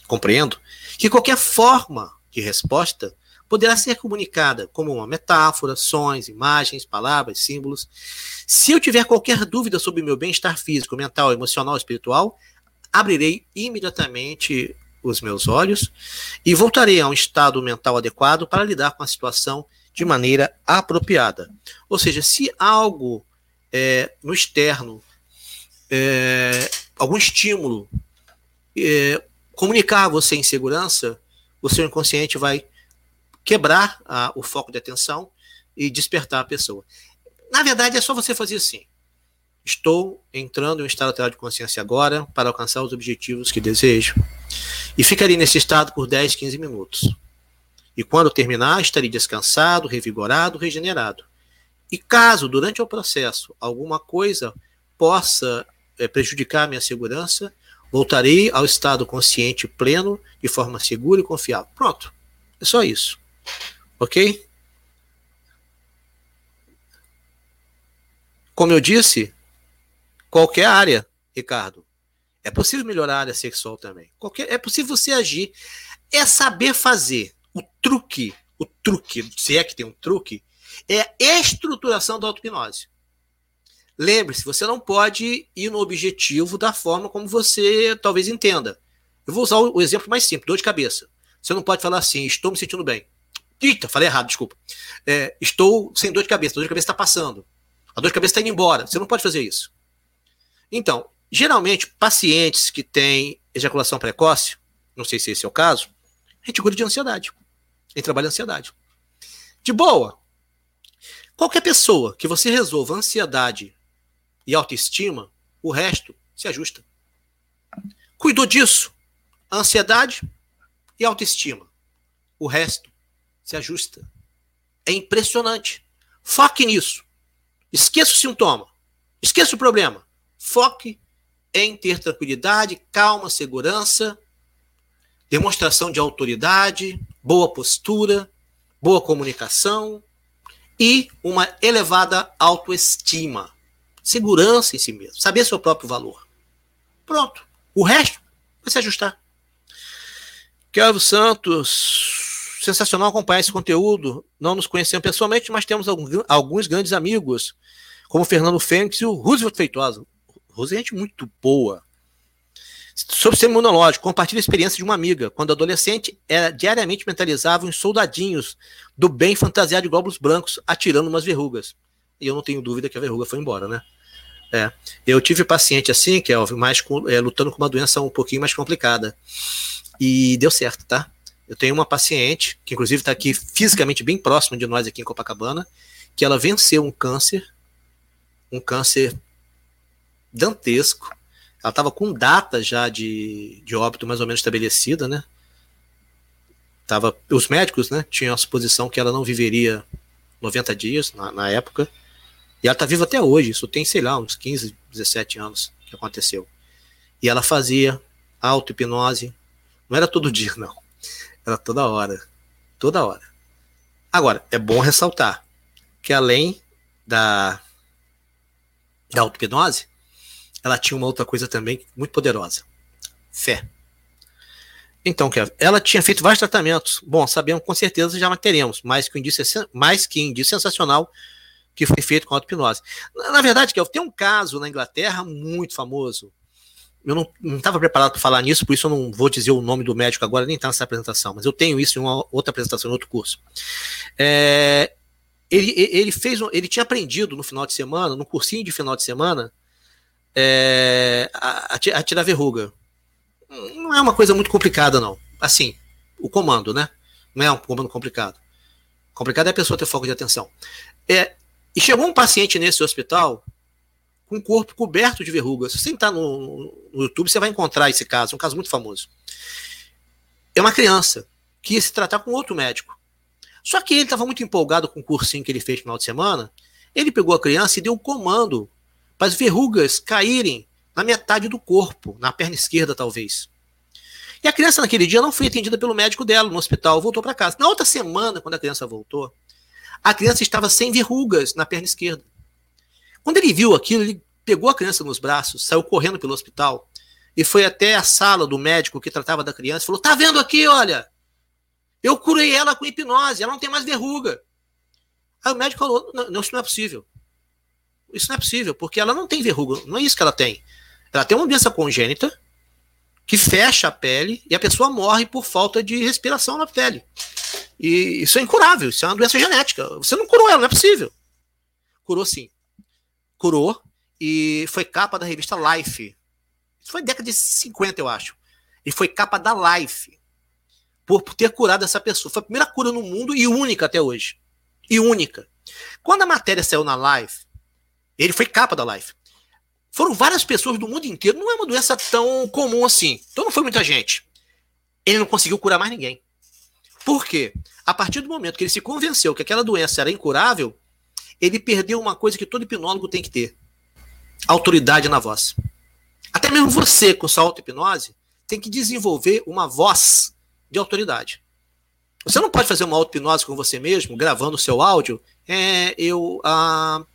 Compreendo que qualquer forma de resposta poderá ser comunicada como uma metáfora, sons, imagens, palavras, símbolos. Se eu tiver qualquer dúvida sobre meu bem-estar físico, mental, emocional, espiritual, abrirei imediatamente os meus olhos e voltarei a um estado mental adequado para lidar com a situação de maneira apropriada. Ou seja, se algo é, no externo é, algum estímulo, é, comunicar a você em segurança, o seu inconsciente vai quebrar a, o foco de atenção e despertar a pessoa. Na verdade, é só você fazer assim. Estou entrando em um estado alterado de consciência agora para alcançar os objetivos que desejo. E ficarei nesse estado por 10, 15 minutos. E quando terminar, estarei descansado, revigorado, regenerado. E caso, durante o processo, alguma coisa possa prejudicar a minha segurança, voltarei ao estado consciente pleno de forma segura e confiável. Pronto. É só isso. Ok? Como eu disse, qualquer área, Ricardo, é possível melhorar a área sexual também. Qualquer, é possível você agir. É saber fazer. O truque, o truque, se é que tem um truque, é a estruturação da auto-hipnose. Lembre-se, você não pode ir no objetivo da forma como você talvez entenda. Eu vou usar o exemplo mais simples, dor de cabeça. Você não pode falar assim, estou me sentindo bem. Eita, falei errado, desculpa. É, estou sem dor de cabeça, a dor de cabeça está passando. A dor de cabeça está indo embora. Você não pode fazer isso. Então, geralmente, pacientes que têm ejaculação precoce, não sei se esse é o caso, a gente cura de ansiedade. A gente trabalha ansiedade. De boa. Qualquer pessoa que você resolva ansiedade e autoestima, o resto se ajusta. Cuidou disso? Ansiedade e autoestima. O resto se ajusta. É impressionante. Foque nisso. Esqueça o sintoma. Esqueça o problema. Foque em ter tranquilidade, calma, segurança, demonstração de autoridade, boa postura, boa comunicação e uma elevada autoestima segurança em si mesmo, saber seu próprio valor. Pronto. O resto vai se ajustar. Kelvin Santos, sensacional acompanhar esse conteúdo. Não nos conhecemos pessoalmente, mas temos alguns grandes amigos, como Fernando Fênix e o Roosevelt Feitosa. Roosevelt é gente muito boa. Sobre o sistema imunológico, compartilha a experiência de uma amiga. Quando adolescente, era diariamente mentalizava uns soldadinhos do bem fantasiado de glóbulos brancos atirando umas verrugas. E eu não tenho dúvida que a verruga foi embora, né? É. Eu tive paciente assim, que é mais é, lutando com uma doença um pouquinho mais complicada. E deu certo, tá? Eu tenho uma paciente, que inclusive está aqui fisicamente bem próximo de nós aqui em Copacabana, que ela venceu um câncer, um câncer dantesco, ela estava com data já de, de óbito mais ou menos estabelecida, né? Tava, os médicos né, tinham a suposição que ela não viveria 90 dias na, na época. E ela está viva até hoje. Isso tem, sei lá, uns 15, 17 anos que aconteceu. E ela fazia auto-hipnose. Não era todo dia, não. Era toda hora. Toda hora. Agora, é bom ressaltar que além da, da auto-hipnose, ela tinha uma outra coisa também muito poderosa: fé. Então, ela tinha feito vários tratamentos. Bom, sabemos com certeza já teremos, mais que um indício, mais que indício sensacional que foi feito com auto-hipnose. Na, na, verdade, Kel, tem um caso na Inglaterra muito famoso. Eu não estava preparado para falar nisso, por isso eu não vou dizer o nome do médico agora, nem está nessa apresentação, mas eu tenho isso em uma outra apresentação, em outro curso. É, ele, ele fez, ele tinha aprendido no final de semana, no cursinho de final de semana, é, a, a tirar verruga. Não é uma coisa muito complicada, não. Assim, o comando, né? Não é um comando complicado. Complicado é a pessoa ter foco de atenção. É, e chegou um paciente nesse hospital com o corpo coberto de verrugas. Se você entrar no, no YouTube, você vai encontrar esse caso, um caso muito famoso. É uma criança que ia se tratar com outro médico. Só que ele estava muito empolgado com o cursinho que ele fez no final de semana. Ele pegou a criança e deu um comando para as verrugas caírem na metade do corpo, na perna esquerda talvez. E a criança naquele dia não foi atendida pelo médico dela no hospital, voltou para casa. Na outra semana, quando a criança voltou, a criança estava sem verrugas na perna esquerda. Quando ele viu aquilo, ele pegou a criança nos braços, saiu correndo pelo hospital e foi até a sala do médico que tratava da criança e falou: Tá vendo aqui, olha? Eu curei ela com hipnose, ela não tem mais verruga. Aí o médico falou: Não, isso não é possível. Isso não é possível, porque ela não tem verruga. Não é isso que ela tem. Ela tem uma doença congênita que fecha a pele e a pessoa morre por falta de respiração na pele. E isso é incurável, isso é uma doença genética. Você não curou ela, não é possível. Curou sim. Curou e foi capa da revista Life. Isso foi década de 50, eu acho. E foi capa da Life. Por, por ter curado essa pessoa. Foi a primeira cura no mundo e única até hoje. E única. Quando a matéria saiu na Life, ele foi capa da live. Foram várias pessoas do mundo inteiro. Não é uma doença tão comum assim. Então não foi muita gente. Ele não conseguiu curar mais ninguém. Por quê? A partir do momento que ele se convenceu que aquela doença era incurável, ele perdeu uma coisa que todo hipnólogo tem que ter: autoridade na voz. Até mesmo você, com sua auto-hipnose, tem que desenvolver uma voz de autoridade. Você não pode fazer uma auto-hipnose com você mesmo, gravando o seu áudio. É, eu. Ah,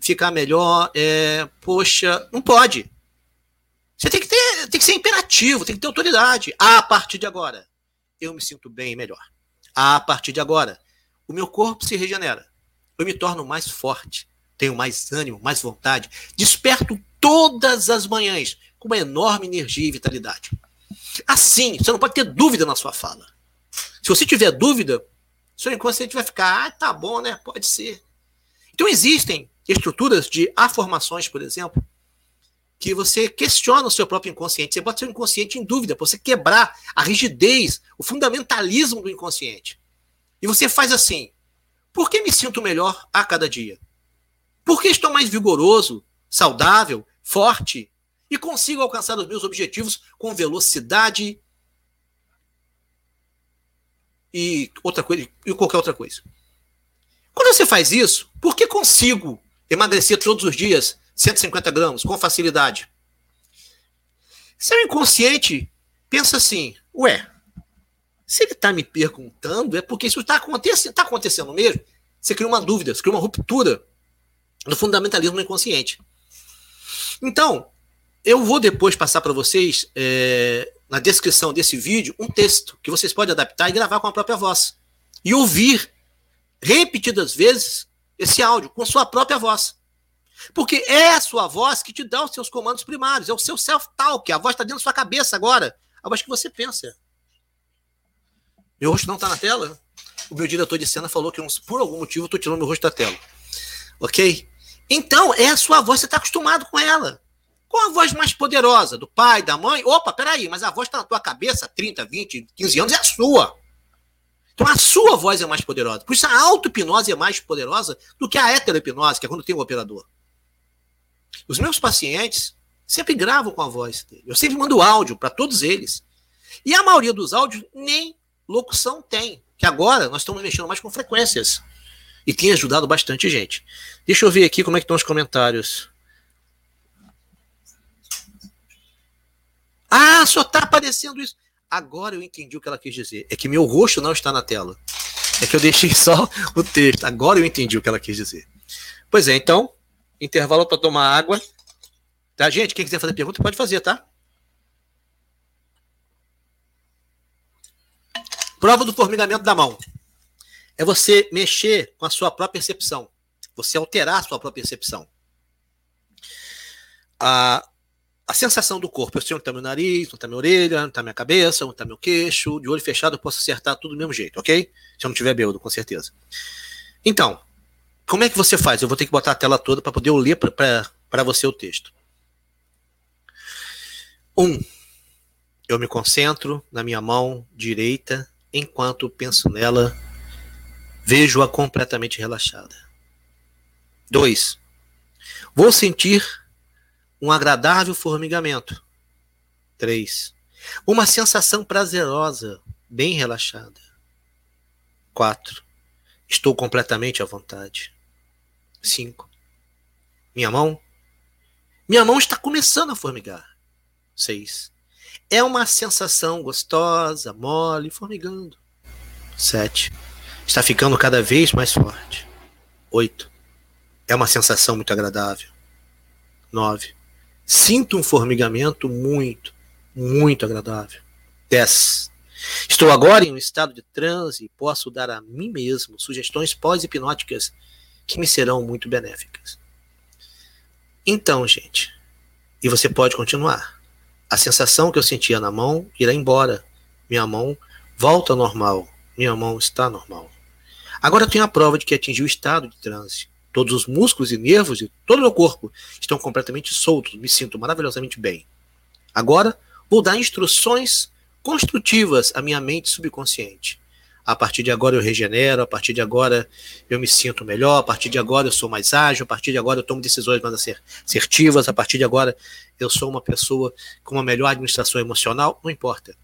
ficar melhor. É, poxa, não pode. Você tem que ter, tem que ser imperativo, tem que ter autoridade. A partir de agora, eu me sinto bem e melhor. A partir de agora, o meu corpo se regenera. Eu me torno mais forte, tenho mais ânimo, mais vontade, desperto todas as manhãs com uma enorme energia e vitalidade. Assim, você não pode ter dúvida na sua fala. Se você tiver dúvida, seu inconsciente vai ficar, ah, tá bom, né? Pode ser. Então existem estruturas de afirmações, por exemplo, que você questiona o seu próprio inconsciente. Você bota seu inconsciente em dúvida, para você quebrar a rigidez, o fundamentalismo do inconsciente. E você faz assim: por que me sinto melhor a cada dia? Por que estou mais vigoroso, saudável, forte e consigo alcançar os meus objetivos com velocidade e outra coisa e qualquer outra coisa? Quando você faz isso, por que consigo emagrecer todos os dias 150 gramas com facilidade. Seu inconsciente pensa assim: ué, se ele está me perguntando, é porque isso está acontecendo, tá acontecendo mesmo. Você cria uma dúvida, você cria uma ruptura do fundamentalismo inconsciente. Então, eu vou depois passar para vocês, é, na descrição desse vídeo, um texto que vocês podem adaptar e gravar com a própria voz. E ouvir repetidas vezes esse áudio com sua própria voz. Porque é a sua voz que te dá os seus comandos primários, é o seu self-talk, a voz está dentro da sua cabeça agora, a voz que você pensa. Meu rosto não está na tela? O meu diretor de cena falou que por algum motivo eu estou tirando meu rosto da tela. Ok? Então, é a sua voz, você está acostumado com ela. Com a voz mais poderosa, do pai, da mãe. Opa, peraí, mas a voz está na tua cabeça há 30, 20, 15 anos, é a sua. Então a sua voz é mais poderosa. Por isso a auto-hipnose é mais poderosa do que a heterohipnose, que é quando tem um operador. Os meus pacientes sempre gravam com a voz dele. Eu sempre mando áudio para todos eles. E a maioria dos áudios nem locução tem. Que agora nós estamos mexendo mais com frequências. E tem ajudado bastante gente. Deixa eu ver aqui como é que estão os comentários. Ah, só está aparecendo isso. Agora eu entendi o que ela quis dizer. É que meu rosto não está na tela. É que eu deixei só o texto. Agora eu entendi o que ela quis dizer. Pois é, então, intervalo para tomar água. Tá, gente? Quem quiser fazer pergunta, pode fazer, tá? Prova do formigamento da mão. É você mexer com a sua própria percepção. Você alterar a sua própria percepção. A, a sensação do corpo. Eu sei onde está meu nariz, onde está minha orelha, onde está minha cabeça, onde está meu queixo. De olho fechado eu posso acertar tudo do mesmo jeito, ok? Se eu não tiver bêbado, com certeza. Então, como é que você faz? Eu vou ter que botar a tela toda para poder ler para você o texto. Um, eu me concentro na minha mão direita enquanto penso nela, vejo-a completamente relaxada. 2. Vou sentir um agradável formigamento. 3. Uma sensação prazerosa, bem relaxada. 4. Estou completamente à vontade. 5. Minha mão? Minha mão está começando a formigar. 6. É uma sensação gostosa, mole, formigando. 7. Está ficando cada vez mais forte. 8. É uma sensação muito agradável. 9. Sinto um formigamento muito, muito agradável. 10. Estou agora em um estado de transe e posso dar a mim mesmo sugestões pós-hipnóticas que me serão muito benéficas. Então, gente, e você pode continuar. A sensação que eu sentia na mão irá embora. Minha mão volta ao normal. Minha mão está normal. Agora eu tenho a prova de que atingi o estado de transe. Todos os músculos e nervos de todo o meu corpo estão completamente soltos. Me sinto maravilhosamente bem. Agora vou dar instruções construtivas à minha mente subconsciente. A partir de agora eu regenero, a partir de agora eu me sinto melhor, a partir de agora eu sou mais ágil, a partir de agora eu tomo decisões mais assertivas, a partir de agora eu sou uma pessoa com uma melhor administração emocional, não importa.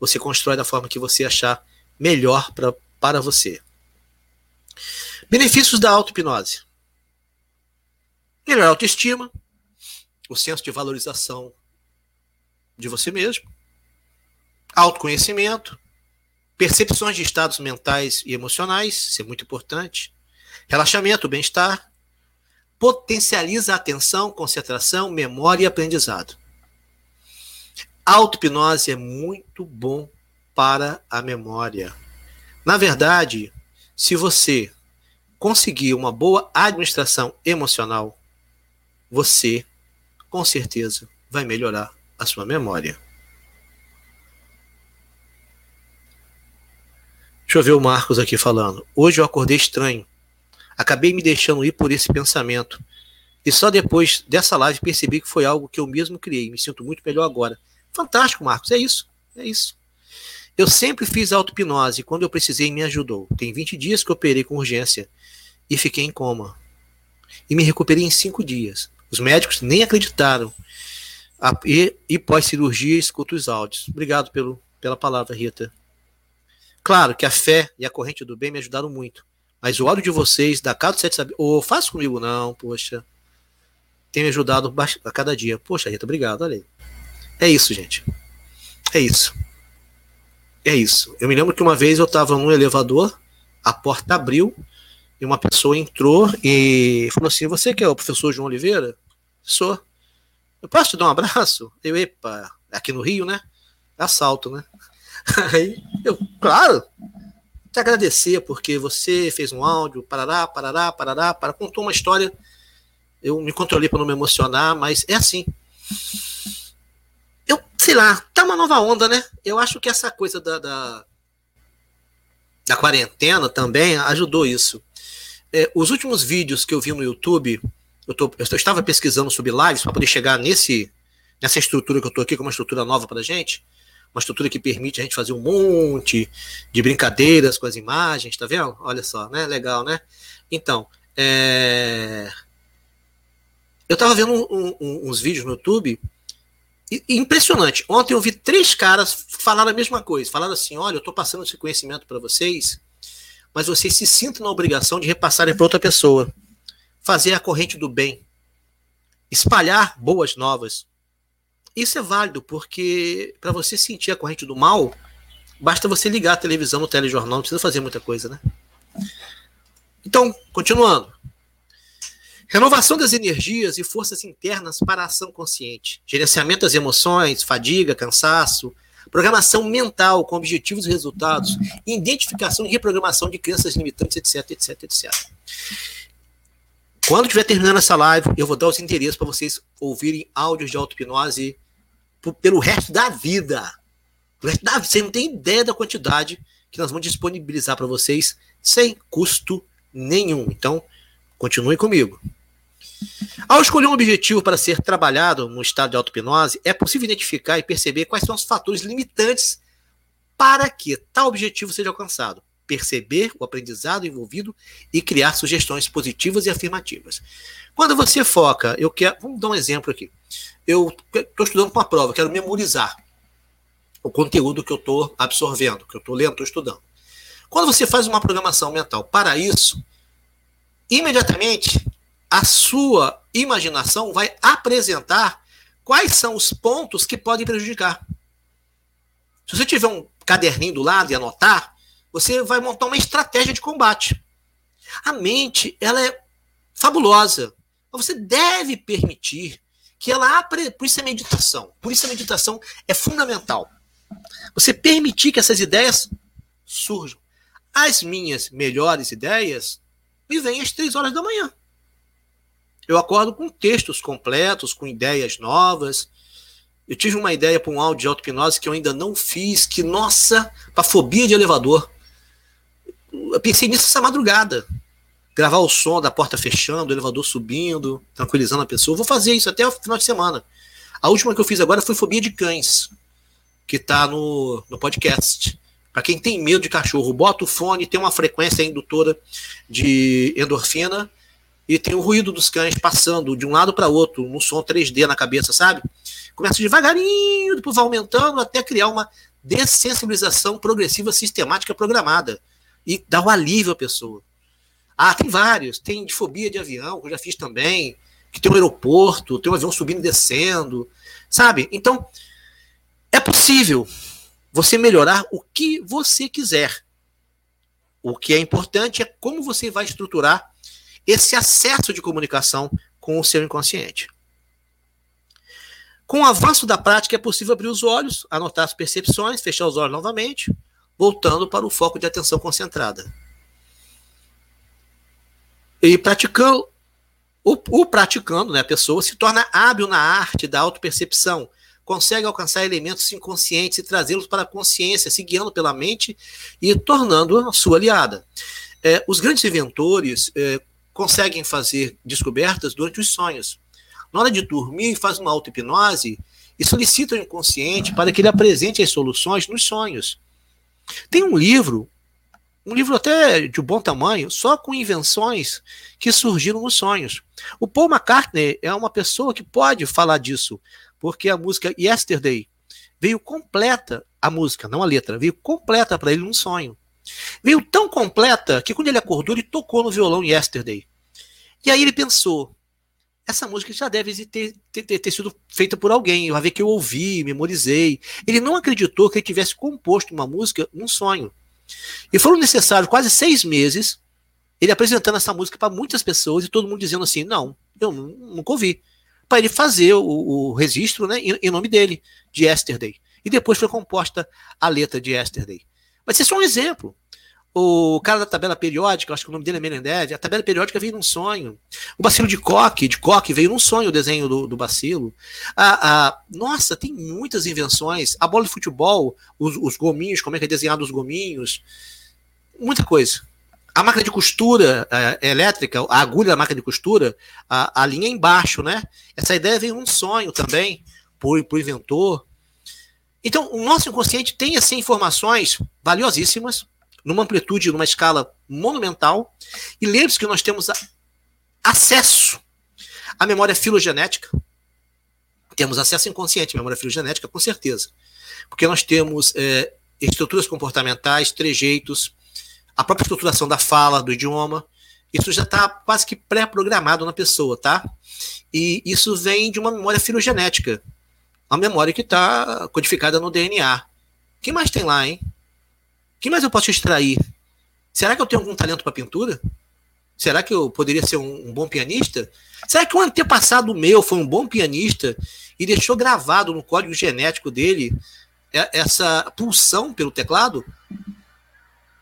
Você constrói da forma que você achar melhor pra, para você. Benefícios da auto-hipnose: melhor autoestima, o senso de valorização de você mesmo, autoconhecimento, Percepções de estados mentais e emocionais, isso é muito importante. Relaxamento, bem-estar. Potencializa a atenção, concentração, memória e aprendizado. Auto-hipnose é muito bom para a memória. Na verdade, se você conseguir uma boa administração emocional, você, com certeza, vai melhorar a sua memória. Deixa eu ver o Marcos aqui falando. Hoje eu acordei estranho. Acabei me deixando ir por esse pensamento. E só depois dessa live percebi que foi algo que eu mesmo criei. Me sinto muito melhor agora. Fantástico, Marcos. É isso. É isso. Eu sempre fiz auto-hipnose quando eu precisei me ajudou. Tem 20 dias que eu operei com urgência e fiquei em coma. E me recuperei em 5 dias. Os médicos nem acreditaram. E, e pós-cirurgia, escuto os áudios. Obrigado pelo, pela palavra, Rita. Claro que a fé e a corrente do bem me ajudaram muito. Mas o ódio de vocês, da Casa do Sete Sabe, ou oh, faz comigo não, poxa. Tem me ajudado a cada dia. Poxa, Rita, obrigado, olha aí. É isso, gente. É isso. É isso. Eu me lembro que uma vez eu estava num elevador, a porta abriu e uma pessoa entrou e falou assim: Você que é o professor João Oliveira? Sou. Eu posso te dar um abraço? Eu, epa, aqui no Rio, né? É assalto, né? Aí eu, claro, te agradecer porque você fez um áudio, parará, parará, parará, para contou uma história Eu me controlei para não me emocionar, mas é assim. Eu, sei lá, tá uma nova onda, né? Eu acho que essa coisa da, da, da quarentena também ajudou isso. É, os últimos vídeos que eu vi no YouTube, eu, tô, eu estava pesquisando sobre lives para poder chegar nesse, nessa estrutura que eu estou aqui, com uma estrutura nova para a gente, uma estrutura que permite a gente fazer um monte de brincadeiras com as imagens, tá vendo? Olha só, né? Legal, né? Então, é... eu estava vendo um, um, uns vídeos no YouTube impressionante. Ontem eu vi três caras falar a mesma coisa. Falaram assim: olha, eu estou passando esse conhecimento para vocês, mas vocês se sintam na obrigação de repassarem para outra pessoa. Fazer a corrente do bem. Espalhar boas novas. Isso é válido, porque para você sentir a corrente do mal, basta você ligar a televisão no telejornal, não precisa fazer muita coisa, né? Então, continuando. Renovação das energias e forças internas para a ação consciente. Gerenciamento das emoções, fadiga, cansaço. Programação mental com objetivos e resultados. Identificação e reprogramação de crenças limitantes, etc, etc, etc. Quando estiver terminando essa live, eu vou dar os endereços para vocês ouvirem áudios de auto-hipnose pelo resto da vida. Você não tem ideia da quantidade que nós vamos disponibilizar para vocês sem custo nenhum. Então, continue comigo. Ao escolher um objetivo para ser trabalhado no estado de auto-hipnose, é possível identificar e perceber quais são os fatores limitantes para que tal objetivo seja alcançado. Perceber o aprendizado envolvido e criar sugestões positivas e afirmativas. Quando você foca, eu quero. Vamos dar um exemplo aqui eu estou estudando para uma prova, quero memorizar o conteúdo que eu estou absorvendo, que eu estou lendo, estou estudando. Quando você faz uma programação mental para isso, imediatamente a sua imaginação vai apresentar quais são os pontos que podem prejudicar. Se você tiver um caderninho do lado e anotar, você vai montar uma estratégia de combate. A mente, ela é fabulosa. Você deve permitir que ela por isso é meditação. Por isso a meditação é fundamental. Você permitir que essas ideias surjam. As minhas melhores ideias me vêm às três horas da manhã. Eu acordo com textos completos, com ideias novas. Eu tive uma ideia para um áudio de auto-hipnose que eu ainda não fiz, que, nossa, para fobia de elevador. Eu pensei nisso essa madrugada gravar o som da porta fechando, o elevador subindo, tranquilizando a pessoa. vou fazer isso até o final de semana. A última que eu fiz agora foi Fobia de Cães, que está no, no podcast. Para quem tem medo de cachorro, bota o fone, tem uma frequência indutora de endorfina e tem o ruído dos cães passando de um lado para outro, no som 3D na cabeça, sabe? Começa devagarinho, depois vai aumentando até criar uma dessensibilização progressiva sistemática programada e dá um alívio à pessoa. Ah, tem vários. Tem de fobia de avião, que eu já fiz também. Que tem um aeroporto, tem um avião subindo e descendo. Sabe? Então, é possível você melhorar o que você quiser. O que é importante é como você vai estruturar esse acesso de comunicação com o seu inconsciente. Com o avanço da prática, é possível abrir os olhos, anotar as percepções, fechar os olhos novamente, voltando para o foco de atenção concentrada. E praticando, o, o, praticando, né, a pessoa se torna hábil na arte da autopercepção, consegue alcançar elementos inconscientes e trazê-los para a consciência, se guiando pela mente e tornando a sua aliada. É, os grandes inventores é, conseguem fazer descobertas durante os sonhos. Na hora de dormir, faz uma auto-hipnose e solicita o inconsciente para que ele apresente as soluções nos sonhos. Tem um livro um livro até de bom tamanho, só com invenções que surgiram nos sonhos. O Paul McCartney é uma pessoa que pode falar disso, porque a música Yesterday veio completa, a música, não a letra, veio completa para ele num sonho. Veio tão completa que quando ele acordou, ele tocou no violão Yesterday. E aí ele pensou: essa música já deve ter, ter, ter, sido feita por alguém. Vai ver que eu ouvi, memorizei. Ele não acreditou que ele tivesse composto uma música num sonho. E foram necessários quase seis meses ele apresentando essa música para muitas pessoas e todo mundo dizendo assim: não, eu nunca ouvi. Para ele fazer o, o registro né, em, em, nome dele, de Yesterday. E depois foi composta a letra de Yesterday. Mas isso é só um exemplo. O cara da tabela periódica, acho que o nome dele é Menendez, a tabela periódica veio num sonho. O bacilo de Koch, de Koch, veio num sonho o desenho do, do bacilo. A, nossa, tem muitas invenções. A bola de futebol, os, os gominhos, como é que é desenhado os gominhos. Muita coisa. A máquina de costura é, elétrica, a agulha da máquina de costura, a, a linha embaixo, né? Essa ideia veio num sonho também, por, por inventor. Então, o nosso inconsciente tem, assim, informações valiosíssimas, numa amplitude, numa escala monumental. E lembre-se que nós temos acesso à memória filogenética. Temos acesso inconsciente à memória filogenética, com certeza. Porque nós temos é, estruturas comportamentais, trejeitos, a própria estruturação da fala, do idioma. Isso já está quase que pré-programado na pessoa, tá? E isso vem de uma memória filogenética. A memória que está codificada no DNA. O que mais tem lá, hein? Que mais eu posso extrair? Será que eu tenho algum talento para pintura? Será que eu poderia ser um, um, bom pianista? Será que um antepassado meu foi um bom pianista e deixou gravado no código genético dele essa pulsão pelo teclado?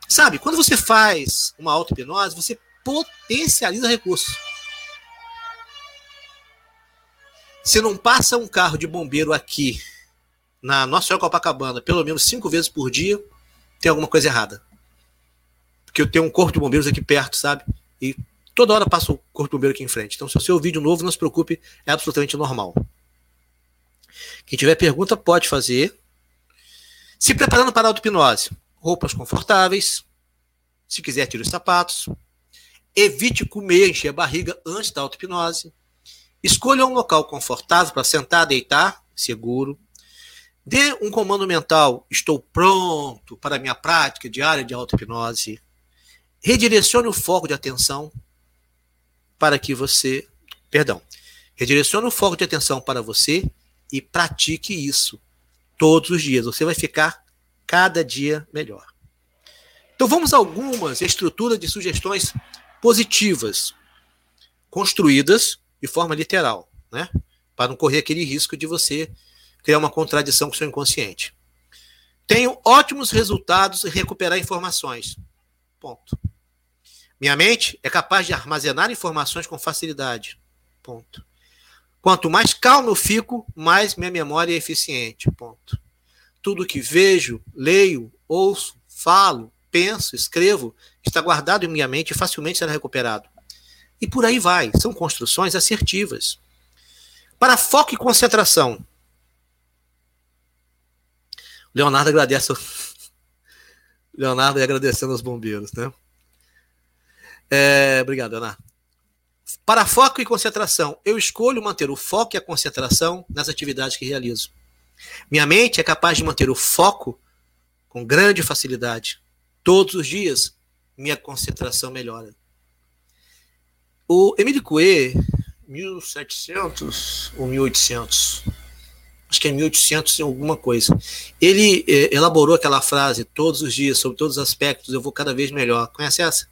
Sabe, quando você faz uma auto-hipnose, você potencializa recursos. Se não passa um carro de bombeiro aqui na nossa Copacabana pelo menos cinco vezes por dia, tem alguma coisa errada. Porque eu tenho um corpo de bombeiros aqui perto, sabe? E toda hora passa o corpo de bombeiro aqui em frente. Então, se o seu vídeo novo, não se preocupe, é absolutamente normal. Quem tiver pergunta, pode fazer. Se preparando para a auto-hipnose. Roupas confortáveis. Se quiser, tire os sapatos. Evite comer, encher a barriga antes da auto-hipnose. Escolha um local confortável para sentar, deitar, seguro. Dê um comando mental, estou pronto para a minha prática diária de auto-hipnose. Redirecione o foco de atenção para que você. Perdão. Redirecione o foco de atenção para você e pratique isso todos os dias. Você vai ficar cada dia melhor. Então vamos a algumas estruturas de sugestões positivas, construídas de forma literal, né? Para não correr aquele risco de você criar uma contradição com o seu inconsciente. Tenho ótimos resultados em recuperar informações. Ponto. Minha mente é capaz de armazenar informações com facilidade. Ponto. Quanto mais calmo eu fico, mais minha memória é eficiente. Ponto. Tudo que vejo, leio, ouço, falo, penso, escrevo, está guardado em minha mente e facilmente será recuperado. E por aí vai. São construções assertivas. Para foco e concentração, Leonardo agradece. Leonardo agradecendo aos bombeiros, né? É, obrigado, Leonardo. Para foco e concentração, eu escolho manter o foco e a concentração nas atividades que realizo. Minha mente é capaz de manter o foco com grande facilidade. Todos os dias, minha concentração melhora. O Emile Coué, 1700 ou 1800, acho que é 1800 e alguma coisa. Ele é, elaborou aquela frase todos os dias, sobre todos os aspectos, eu vou cada vez melhor. Conhece essa?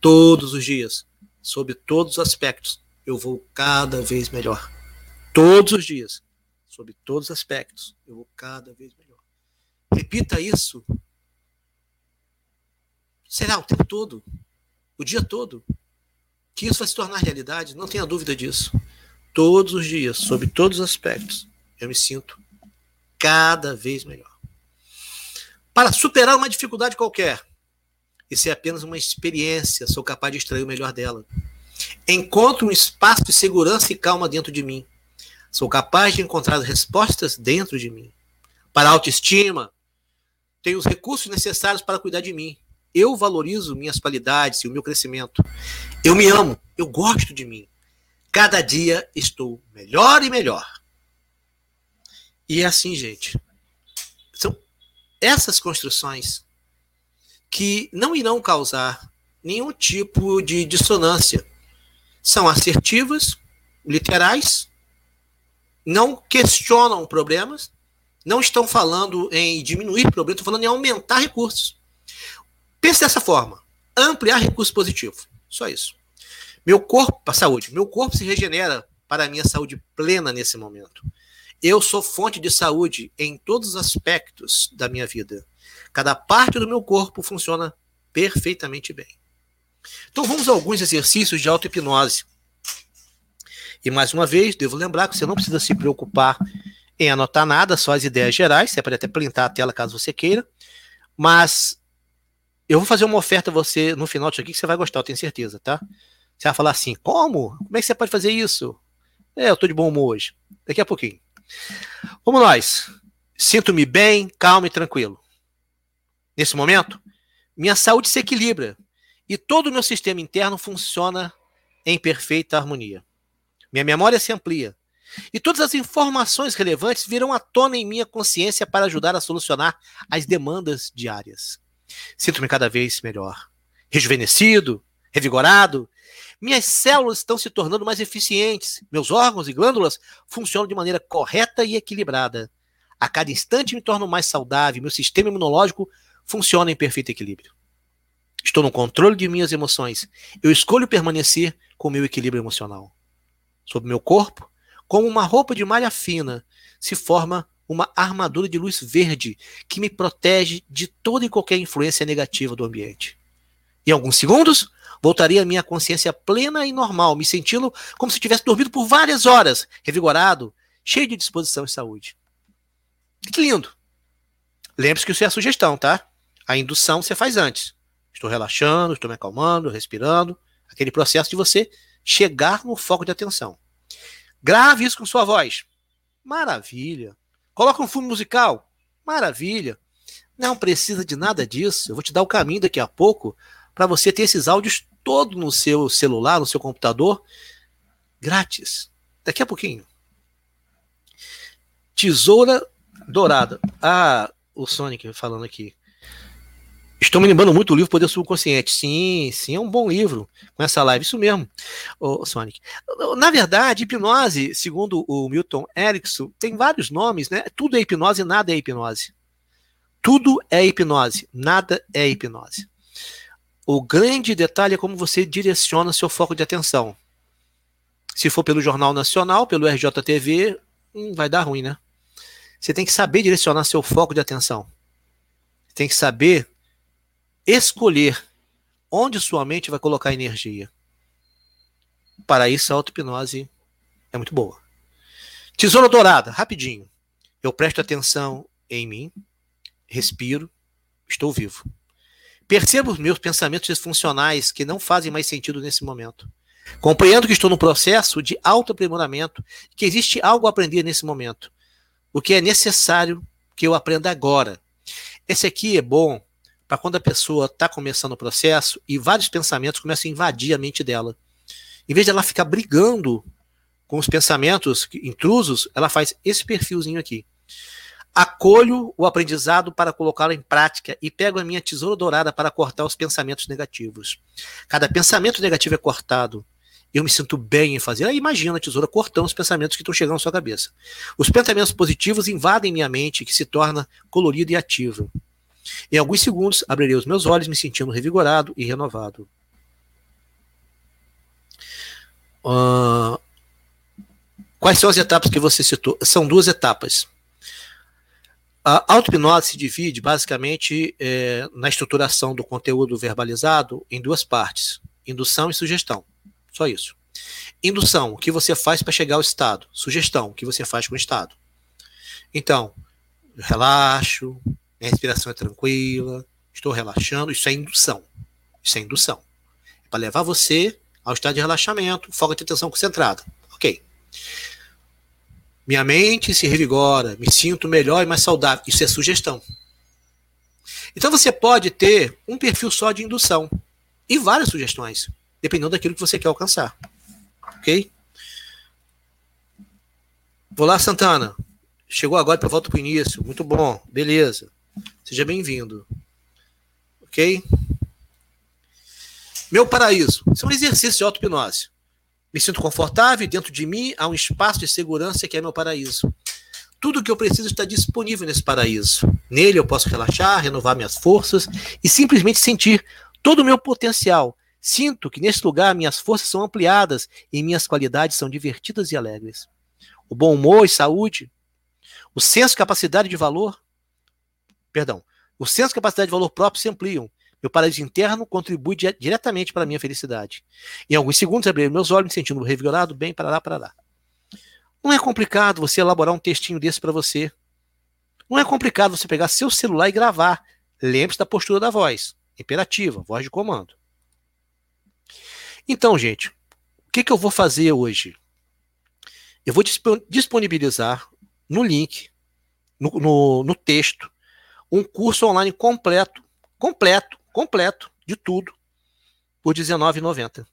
Todos os dias, sobre todos os aspectos, eu vou cada vez melhor. Todos os dias, sobre todos os aspectos, eu vou cada vez melhor. Repita isso. Será o tempo todo, o dia todo, que isso vai se tornar realidade, não tenha dúvida disso. Todos os dias, sobre todos os aspectos, eu me sinto cada vez melhor. Para superar uma dificuldade qualquer, isso é apenas uma experiência, sou capaz de extrair o melhor dela. Encontro um espaço de segurança e calma dentro de mim. Sou capaz de encontrar respostas dentro de mim. Para a autoestima, tenho os recursos necessários para cuidar de mim. Eu valorizo minhas qualidades e o meu crescimento. Eu me amo, eu gosto de mim. Cada dia estou melhor e melhor. E é assim, gente. São essas construções que não irão causar nenhum tipo de dissonância. São assertivas, literais, não questionam problemas, não estão falando em diminuir problemas, estão falando em aumentar recursos. Pense dessa forma: ampliar recurso positivo. Só isso. Meu corpo, a saúde, meu corpo se regenera para a minha saúde plena nesse momento. Eu sou fonte de saúde em todos os aspectos da minha vida. Cada parte do meu corpo funciona perfeitamente bem. Então vamos a alguns exercícios de auto-hipnose. E mais uma vez, devo lembrar que você não precisa se preocupar em anotar nada, só as ideias gerais. Você pode até printar a tela caso você queira. Mas eu vou fazer uma oferta a você no final disso aqui que você vai gostar, eu tenho certeza, tá? Você vai falar assim: como? Como é que você pode fazer isso? É, eu tô de bom humor hoje. Daqui a pouquinho. Vamos nós. Sinto-me bem, calmo e tranquilo. Nesse momento, minha saúde se equilibra e todo o meu sistema interno funciona em perfeita harmonia. Minha memória se amplia e todas as informações relevantes virão à tona em minha consciência para ajudar a solucionar as demandas diárias. Sinto-me cada vez melhor, rejuvenescido, revigorado. Minhas células estão se tornando mais eficientes, meus órgãos e glândulas funcionam de maneira correta e equilibrada. A cada instante me torno mais saudável, meu sistema imunológico funciona em perfeito equilíbrio. Estou no controle de minhas emoções. Eu escolho permanecer com meu equilíbrio emocional. Sobre meu corpo, como uma roupa de malha fina, se forma uma armadura de luz verde que me protege de toda e qualquer influência negativa do ambiente. Em alguns segundos, voltaria à minha consciência plena e normal, me sentindo como se tivesse dormido por várias horas, revigorado, cheio de disposição e saúde. Que lindo! Lembre-se que isso é a sugestão, tá? A indução você faz antes. Estou relaxando, estou me acalmando, respirando. Aquele processo de você chegar no foco de atenção. Grave isso com sua voz. Maravilha. Coloca um fundo musical. Maravilha. Não precisa de nada disso. Eu vou te dar o caminho daqui a pouco para você ter esses áudios todo no seu celular, no seu computador, grátis. Daqui a pouquinho. Tesoura dourada. Ah, o Sonic falando aqui. Estou me lembrando muito do livro Poder Subconsciente. Sim, sim, é um bom livro com essa live. Isso mesmo, ô, Sonic. Na verdade, hipnose, segundo o Milton Erickson, tem vários nomes, né? Tudo é hipnose, nada é hipnose. Tudo é hipnose, nada é hipnose. O grande detalhe é como você direciona seu foco de atenção. Se for pelo Jornal Nacional, pelo RJTV, hum, vai dar ruim, né? Você tem que saber direcionar seu foco de atenção. Tem que saber escolher onde sua mente vai colocar energia. Para isso, a auto-hipnose é muito boa. Tesoura dourada, rapidinho. Eu presto atenção em mim, respiro, estou vivo. Percebo os meus pensamentos disfuncionais que não fazem mais sentido nesse momento. Compreendo que estou no processo de autoaprimoramento, que existe algo a aprender nesse momento. O que é necessário que eu aprenda agora. Esse aqui é bom para quando a pessoa está começando o processo e vários pensamentos começam a invadir a mente dela. Em vez de ela ficar brigando com os pensamentos intrusos, ela faz esse perfilzinho aqui. Acolho o aprendizado para colocá-lo em prática e pego a minha tesoura dourada para cortar os pensamentos negativos. Cada pensamento negativo é cortado. Eu me sinto bem em fazer. Aí imagina a tesoura cortando os pensamentos que estão chegando à sua cabeça. Os pensamentos positivos invadem minha mente, que se torna colorida e ativa. Em alguns segundos, abrirei os meus olhos, me sentindo revigorado e renovado. Uh, quais são as etapas que você citou? São duas etapas. A auto-hipnose se divide basicamente é, na estruturação do conteúdo verbalizado em duas partes: indução e sugestão. Só isso. Indução, o que você faz para chegar ao estado. Sugestão, o que você faz com o estado. Então, relaxo, minha respiração é tranquila, estou relaxando. Isso é indução. Isso é indução. É para levar você ao estado de relaxamento, foco de atenção concentrada. Ok. Minha mente se revigora, me sinto melhor e mais saudável. Isso é sugestão. Então você pode ter um perfil só de indução e várias sugestões, dependendo daquilo que você quer alcançar. Ok? Vou lá, Santana. Chegou agora para volta para o início. Muito bom. Beleza. Seja bem-vindo. Ok? Meu paraíso. Isso é um exercício de auto-hipnose. Me sinto confortável e dentro de mim há um espaço de segurança que é meu paraíso. Tudo o que eu preciso está disponível nesse paraíso. Nele eu posso relaxar, renovar minhas forças e simplesmente sentir todo o meu potencial. Sinto que nesse lugar minhas forças são ampliadas e minhas qualidades são divertidas e alegres. O bom humor e saúde, o senso de capacidade de valor, perdão, o senso de capacidade de valor próprio se ampliam. Meu paraíso interno contribui di diretamente para a minha felicidade. Em alguns segundos, abri meus olhos, me sentindo revigorado, bem, para lá, para lá. Não é complicado você elaborar um textinho desse para você. Não é complicado você pegar seu celular e gravar. Lembre-se da postura da voz. Imperativa, voz de comando. Então, gente, o que, que eu vou fazer hoje? Eu vou disponibilizar no link, no, no, no texto, um curso online completo, completo, completo, de tudo, por R$19,90.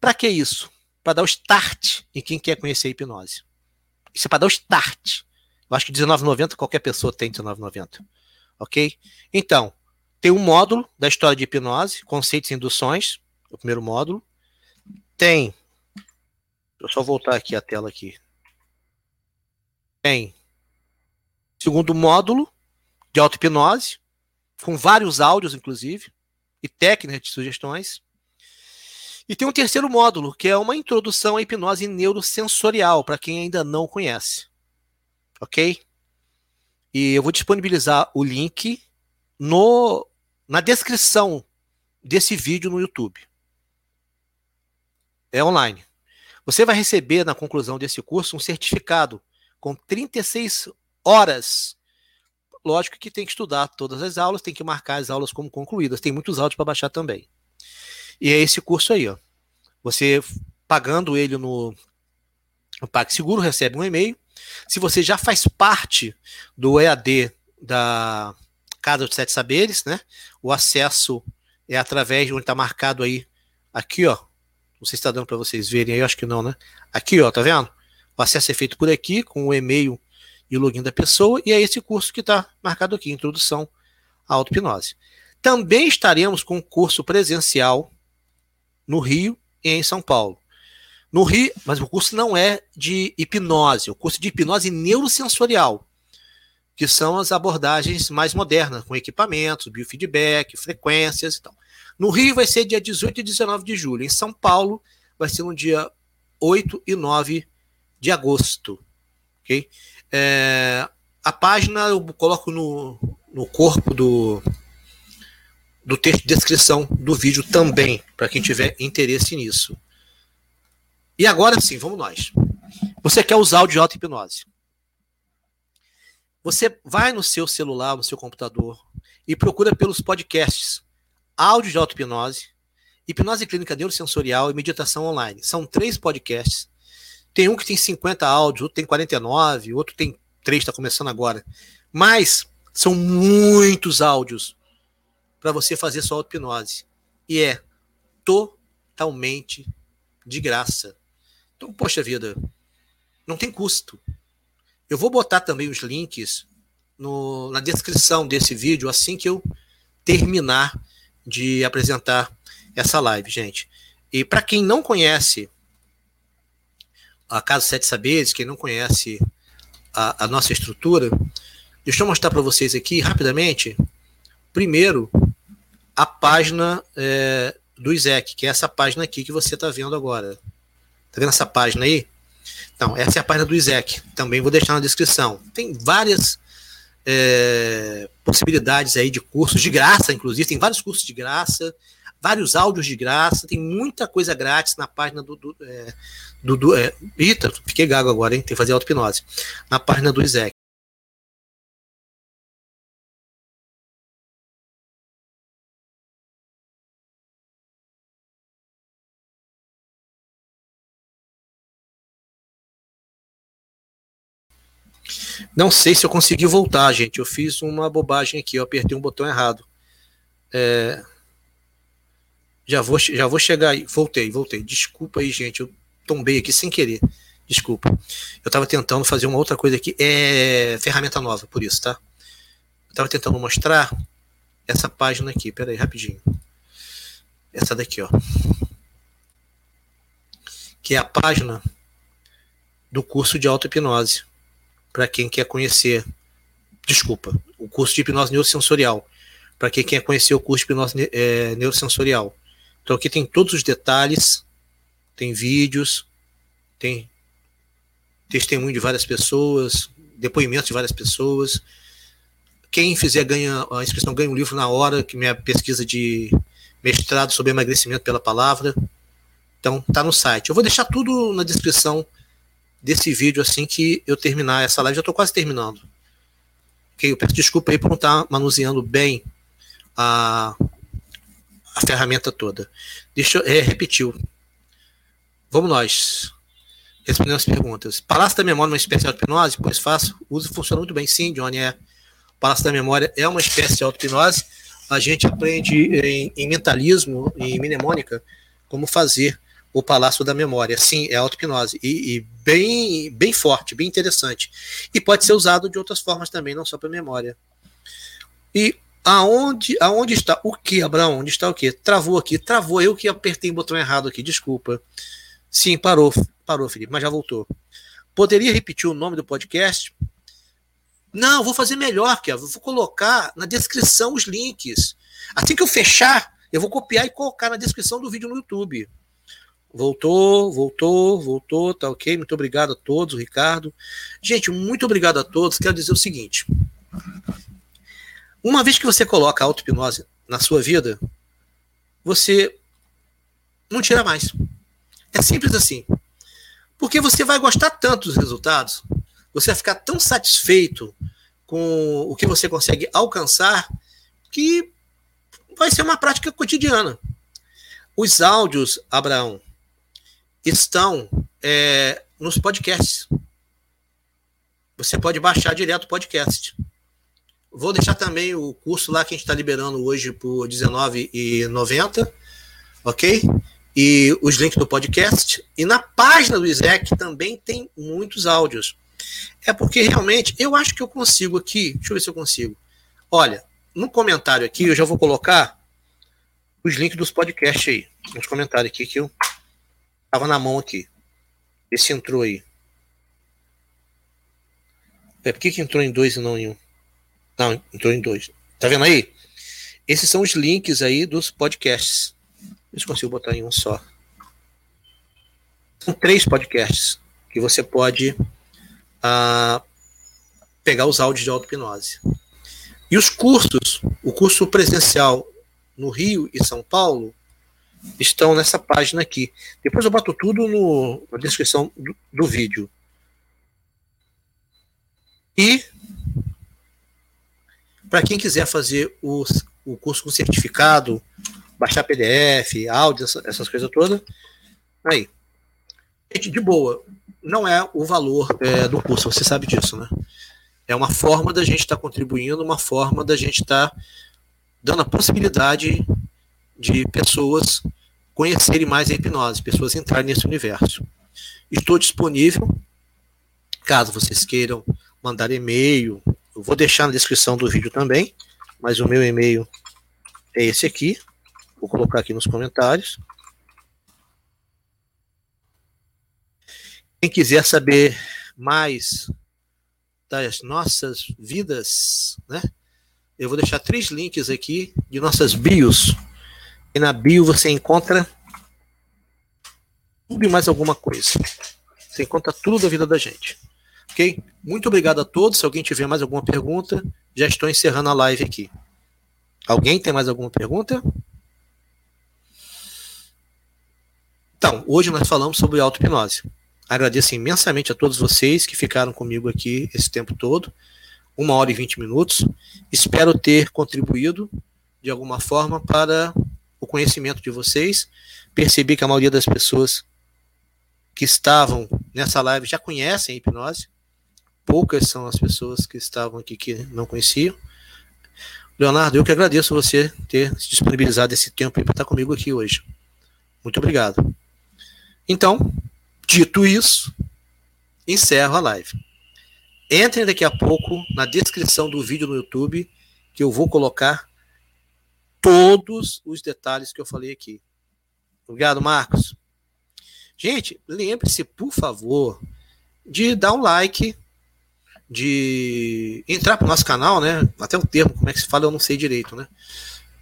Para que isso? Para dar o start em quem quer conhecer a hipnose. Isso é para dar o start. Eu acho que R$19,90 qualquer pessoa tem R$19,90. Ok? Então, tem um módulo da história de hipnose, conceitos e induções, o primeiro módulo. Tem. Deixa eu só voltar aqui a tela aqui. Tem. Segundo módulo de auto-hipnose, com vários áudios, inclusive, e técnicas de sugestões. E tem um terceiro módulo, que é uma introdução à hipnose neurosensorial, para quem ainda não conhece. Ok? E eu vou disponibilizar o link no, na descrição desse vídeo no YouTube. É online. Você vai receber, na conclusão desse curso, um certificado com 36 horas. Lógico que tem que estudar todas as aulas, tem que marcar as aulas como concluídas. Tem muitos áudios para baixar também. E é esse curso aí, ó. Você pagando ele no, no PagSeguro, recebe um e-mail. Se você já faz parte do EAD da Casa dos Sete Saberes, né? O acesso é através de onde está marcado aí, aqui, ó. Não sei se está dando para vocês verem aí, acho que não, né? Aqui, ó, tá vendo? O acesso é feito por aqui, com o e-mail e o login da pessoa, e é esse curso que está marcado aqui, Introdução à Auto-Hipnose. Também estaremos com um curso presencial no Rio e em São Paulo. No Rio, mas o curso não é de hipnose, o curso de hipnose neurosensorial, que são as abordagens mais modernas, com equipamentos, biofeedback, frequências e tal. No Rio vai ser dia 18 e 19 de julho. Em São Paulo vai ser no dia 8 e 9 de agosto. ok? É, a página eu coloco no, no corpo do, do texto de descrição do vídeo também, para quem tiver interesse nisso. E agora sim, vamos nós. Você quer usar o de auto-hipnose. Você vai no seu celular, no seu computador, e procura pelos podcasts Áudio de Auto-Hipnose, Hipnose Clínica Neurosensorial e Meditação Online. São três podcasts tem um que tem 50 áudios, outro tem 49, outro tem 3, está começando agora. Mas são muitos áudios para você fazer sua auto-hipnose. E é totalmente de graça. Então, poxa vida, não tem custo. Eu vou botar também os links no, na descrição desse vídeo assim que eu terminar de apresentar essa live, gente. E para quem não conhece a Casa Sete Saberes, quem não conhece a, a nossa estrutura, deixa eu mostrar para vocês aqui rapidamente. Primeiro, a página é, do Isaac, que é essa página aqui que você está vendo agora. Está vendo essa página aí? Então, essa é a página do Isaac. Também vou deixar na descrição. Tem várias é, possibilidades aí de cursos de graça, inclusive. Tem vários cursos de graça, vários áudios de graça. Tem muita coisa grátis na página do, do, é, do, do é, eita, fiquei gago agora, hein? Tem que fazer auto-hipnose. Na página do Isaac. Não sei se eu consegui voltar, gente. Eu fiz uma bobagem aqui, eu apertei um botão errado. É... Já, vou, já vou chegar aí. Voltei, voltei. Desculpa aí, gente. Eu tombei aqui sem querer. Desculpa. Eu estava tentando fazer uma outra coisa aqui. É ferramenta nova, por isso, tá? Eu estava tentando mostrar essa página aqui. Pera aí, rapidinho. Essa daqui, ó. Que é a página do curso de auto-hipnose. Para quem quer conhecer. Desculpa. O curso de hipnose neurosensorial. Para quem quer conhecer o curso de hipnose é, neurosensorial. Então aqui tem todos os detalhes tem vídeos, tem testemunho de várias pessoas, depoimentos de várias pessoas, quem fizer ganha a inscrição ganha um livro na hora, que minha pesquisa de mestrado sobre emagrecimento pela palavra. Então tá no site. Eu vou deixar tudo na descrição desse vídeo assim que eu terminar essa live. Já estou quase terminando. Ok, eu peço desculpa aí por não estar tá manuseando bem a, a ferramenta toda. Deixa eu é, repetir. Vamos nós. Respondendo as perguntas. Palácio da Memória é uma espécie de auto-hipnose? Pois faço. Uso funciona muito bem. Sim, Johnny, é. Palácio da Memória é uma espécie de auto-hipnose. A gente aprende em, em mentalismo, em mnemônica, como fazer o Palácio da Memória. Sim, é auto-hipnose. E, e, bem, bem forte, bem interessante. E pode ser usado de outras formas também, não só para memória. E aonde, aonde está o que, Abraão? Onde está o que? Travou aqui. Travou. Eu que apertei o botão errado aqui, desculpa. Sim, parou. Parou, Felipe, mas já voltou. Poderia repetir o nome do podcast? Não, vou fazer melhor, que vou colocar na descrição os links. Assim que eu fechar, eu vou copiar e colocar na descrição do vídeo no YouTube. Voltou, voltou, voltou, tá ok. Muito obrigado a todos, Ricardo. Gente, muito obrigado a todos. Quero dizer o seguinte: uma vez que você coloca a auto-hipnose na sua vida, você não tira mais. É simples assim. Porque você vai gostar tanto dos resultados, você vai ficar tão satisfeito com o que você consegue alcançar que vai ser uma prática cotidiana. Os áudios, Abraão, estão é, nos podcasts. Você pode baixar direto o podcast. Vou deixar também o curso lá que a gente está liberando hoje por R$19,90, ok? E os links do podcast. E na página do Isaac também tem muitos áudios. É porque realmente eu acho que eu consigo aqui. Deixa eu ver se eu consigo. Olha, no comentário aqui eu já vou colocar os links dos podcasts aí. Nos comentários aqui que eu tava na mão aqui. Esse entrou aí. É, por que, que entrou em dois e não em um? Não, entrou em dois. Tá vendo aí? Esses são os links aí dos podcasts. Se consigo botar em um só. São três podcasts que você pode a pegar os áudios de auto-hipnose. E os cursos, o curso presencial no Rio e São Paulo, estão nessa página aqui. Depois eu boto tudo no, na descrição do, do vídeo. E para quem quiser fazer o curso com certificado, baixar PDF, áudio, essa, essas coisas todas, aí. Gente, de boa, não é o valor é, do curso, você sabe disso, né? É uma forma da gente estar tá contribuindo, uma forma da gente estar tá dando a possibilidade de pessoas conhecerem mais a hipnose, pessoas entrarem nesse universo. Estou disponível, caso vocês queiram mandar e-mail, eu vou deixar na descrição do vídeo também, mas o meu e-mail é esse aqui, vou colocar aqui nos comentários. Quem quiser saber mais das nossas vidas, né? Eu vou deixar três links aqui de nossas bios. E na bio você encontra tudo e mais alguma coisa. Você encontra tudo da vida da gente. Ok? Muito obrigado a todos. Se alguém tiver mais alguma pergunta, já estou encerrando a live aqui. Alguém tem mais alguma pergunta? Então, hoje nós falamos sobre auto-hipnose. Agradeço imensamente a todos vocês que ficaram comigo aqui esse tempo todo, uma hora e vinte minutos. Espero ter contribuído de alguma forma para o conhecimento de vocês. Percebi que a maioria das pessoas que estavam nessa live já conhecem a hipnose. Poucas são as pessoas que estavam aqui que não conheciam. Leonardo, eu que agradeço você ter se disponibilizado esse tempo para estar comigo aqui hoje. Muito obrigado. Então, Dito isso, encerro a live. Entrem daqui a pouco na descrição do vídeo no YouTube, que eu vou colocar todos os detalhes que eu falei aqui. Obrigado, Marcos. Gente, lembre-se, por favor, de dar um like, de entrar para o nosso canal, né? Até o termo, como é que se fala, eu não sei direito, né?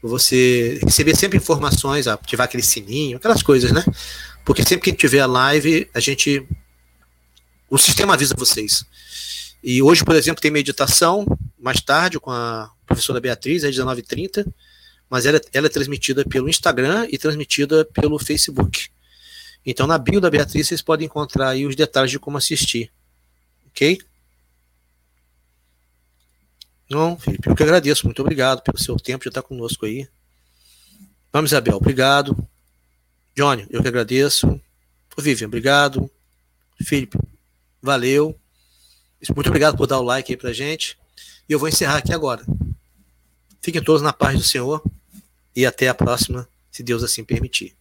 Você receber sempre informações, ativar aquele sininho, aquelas coisas, né? Porque sempre que tiver a live, a gente. O sistema avisa vocês. E hoje, por exemplo, tem meditação, mais tarde, com a professora Beatriz, às 19h30, mas ela, ela é transmitida pelo Instagram e transmitida pelo Facebook. Então, na bio da Beatriz, vocês podem encontrar aí os detalhes de como assistir. Ok? Não, Felipe, eu que agradeço. Muito obrigado pelo seu tempo de estar conosco aí. Vamos, Isabel, obrigado. Johnny, eu que agradeço. Vivian, obrigado. Felipe, valeu. Muito obrigado por dar o like aí pra gente. E eu vou encerrar aqui agora. Fiquem todos na paz do Senhor e até a próxima, se Deus assim permitir.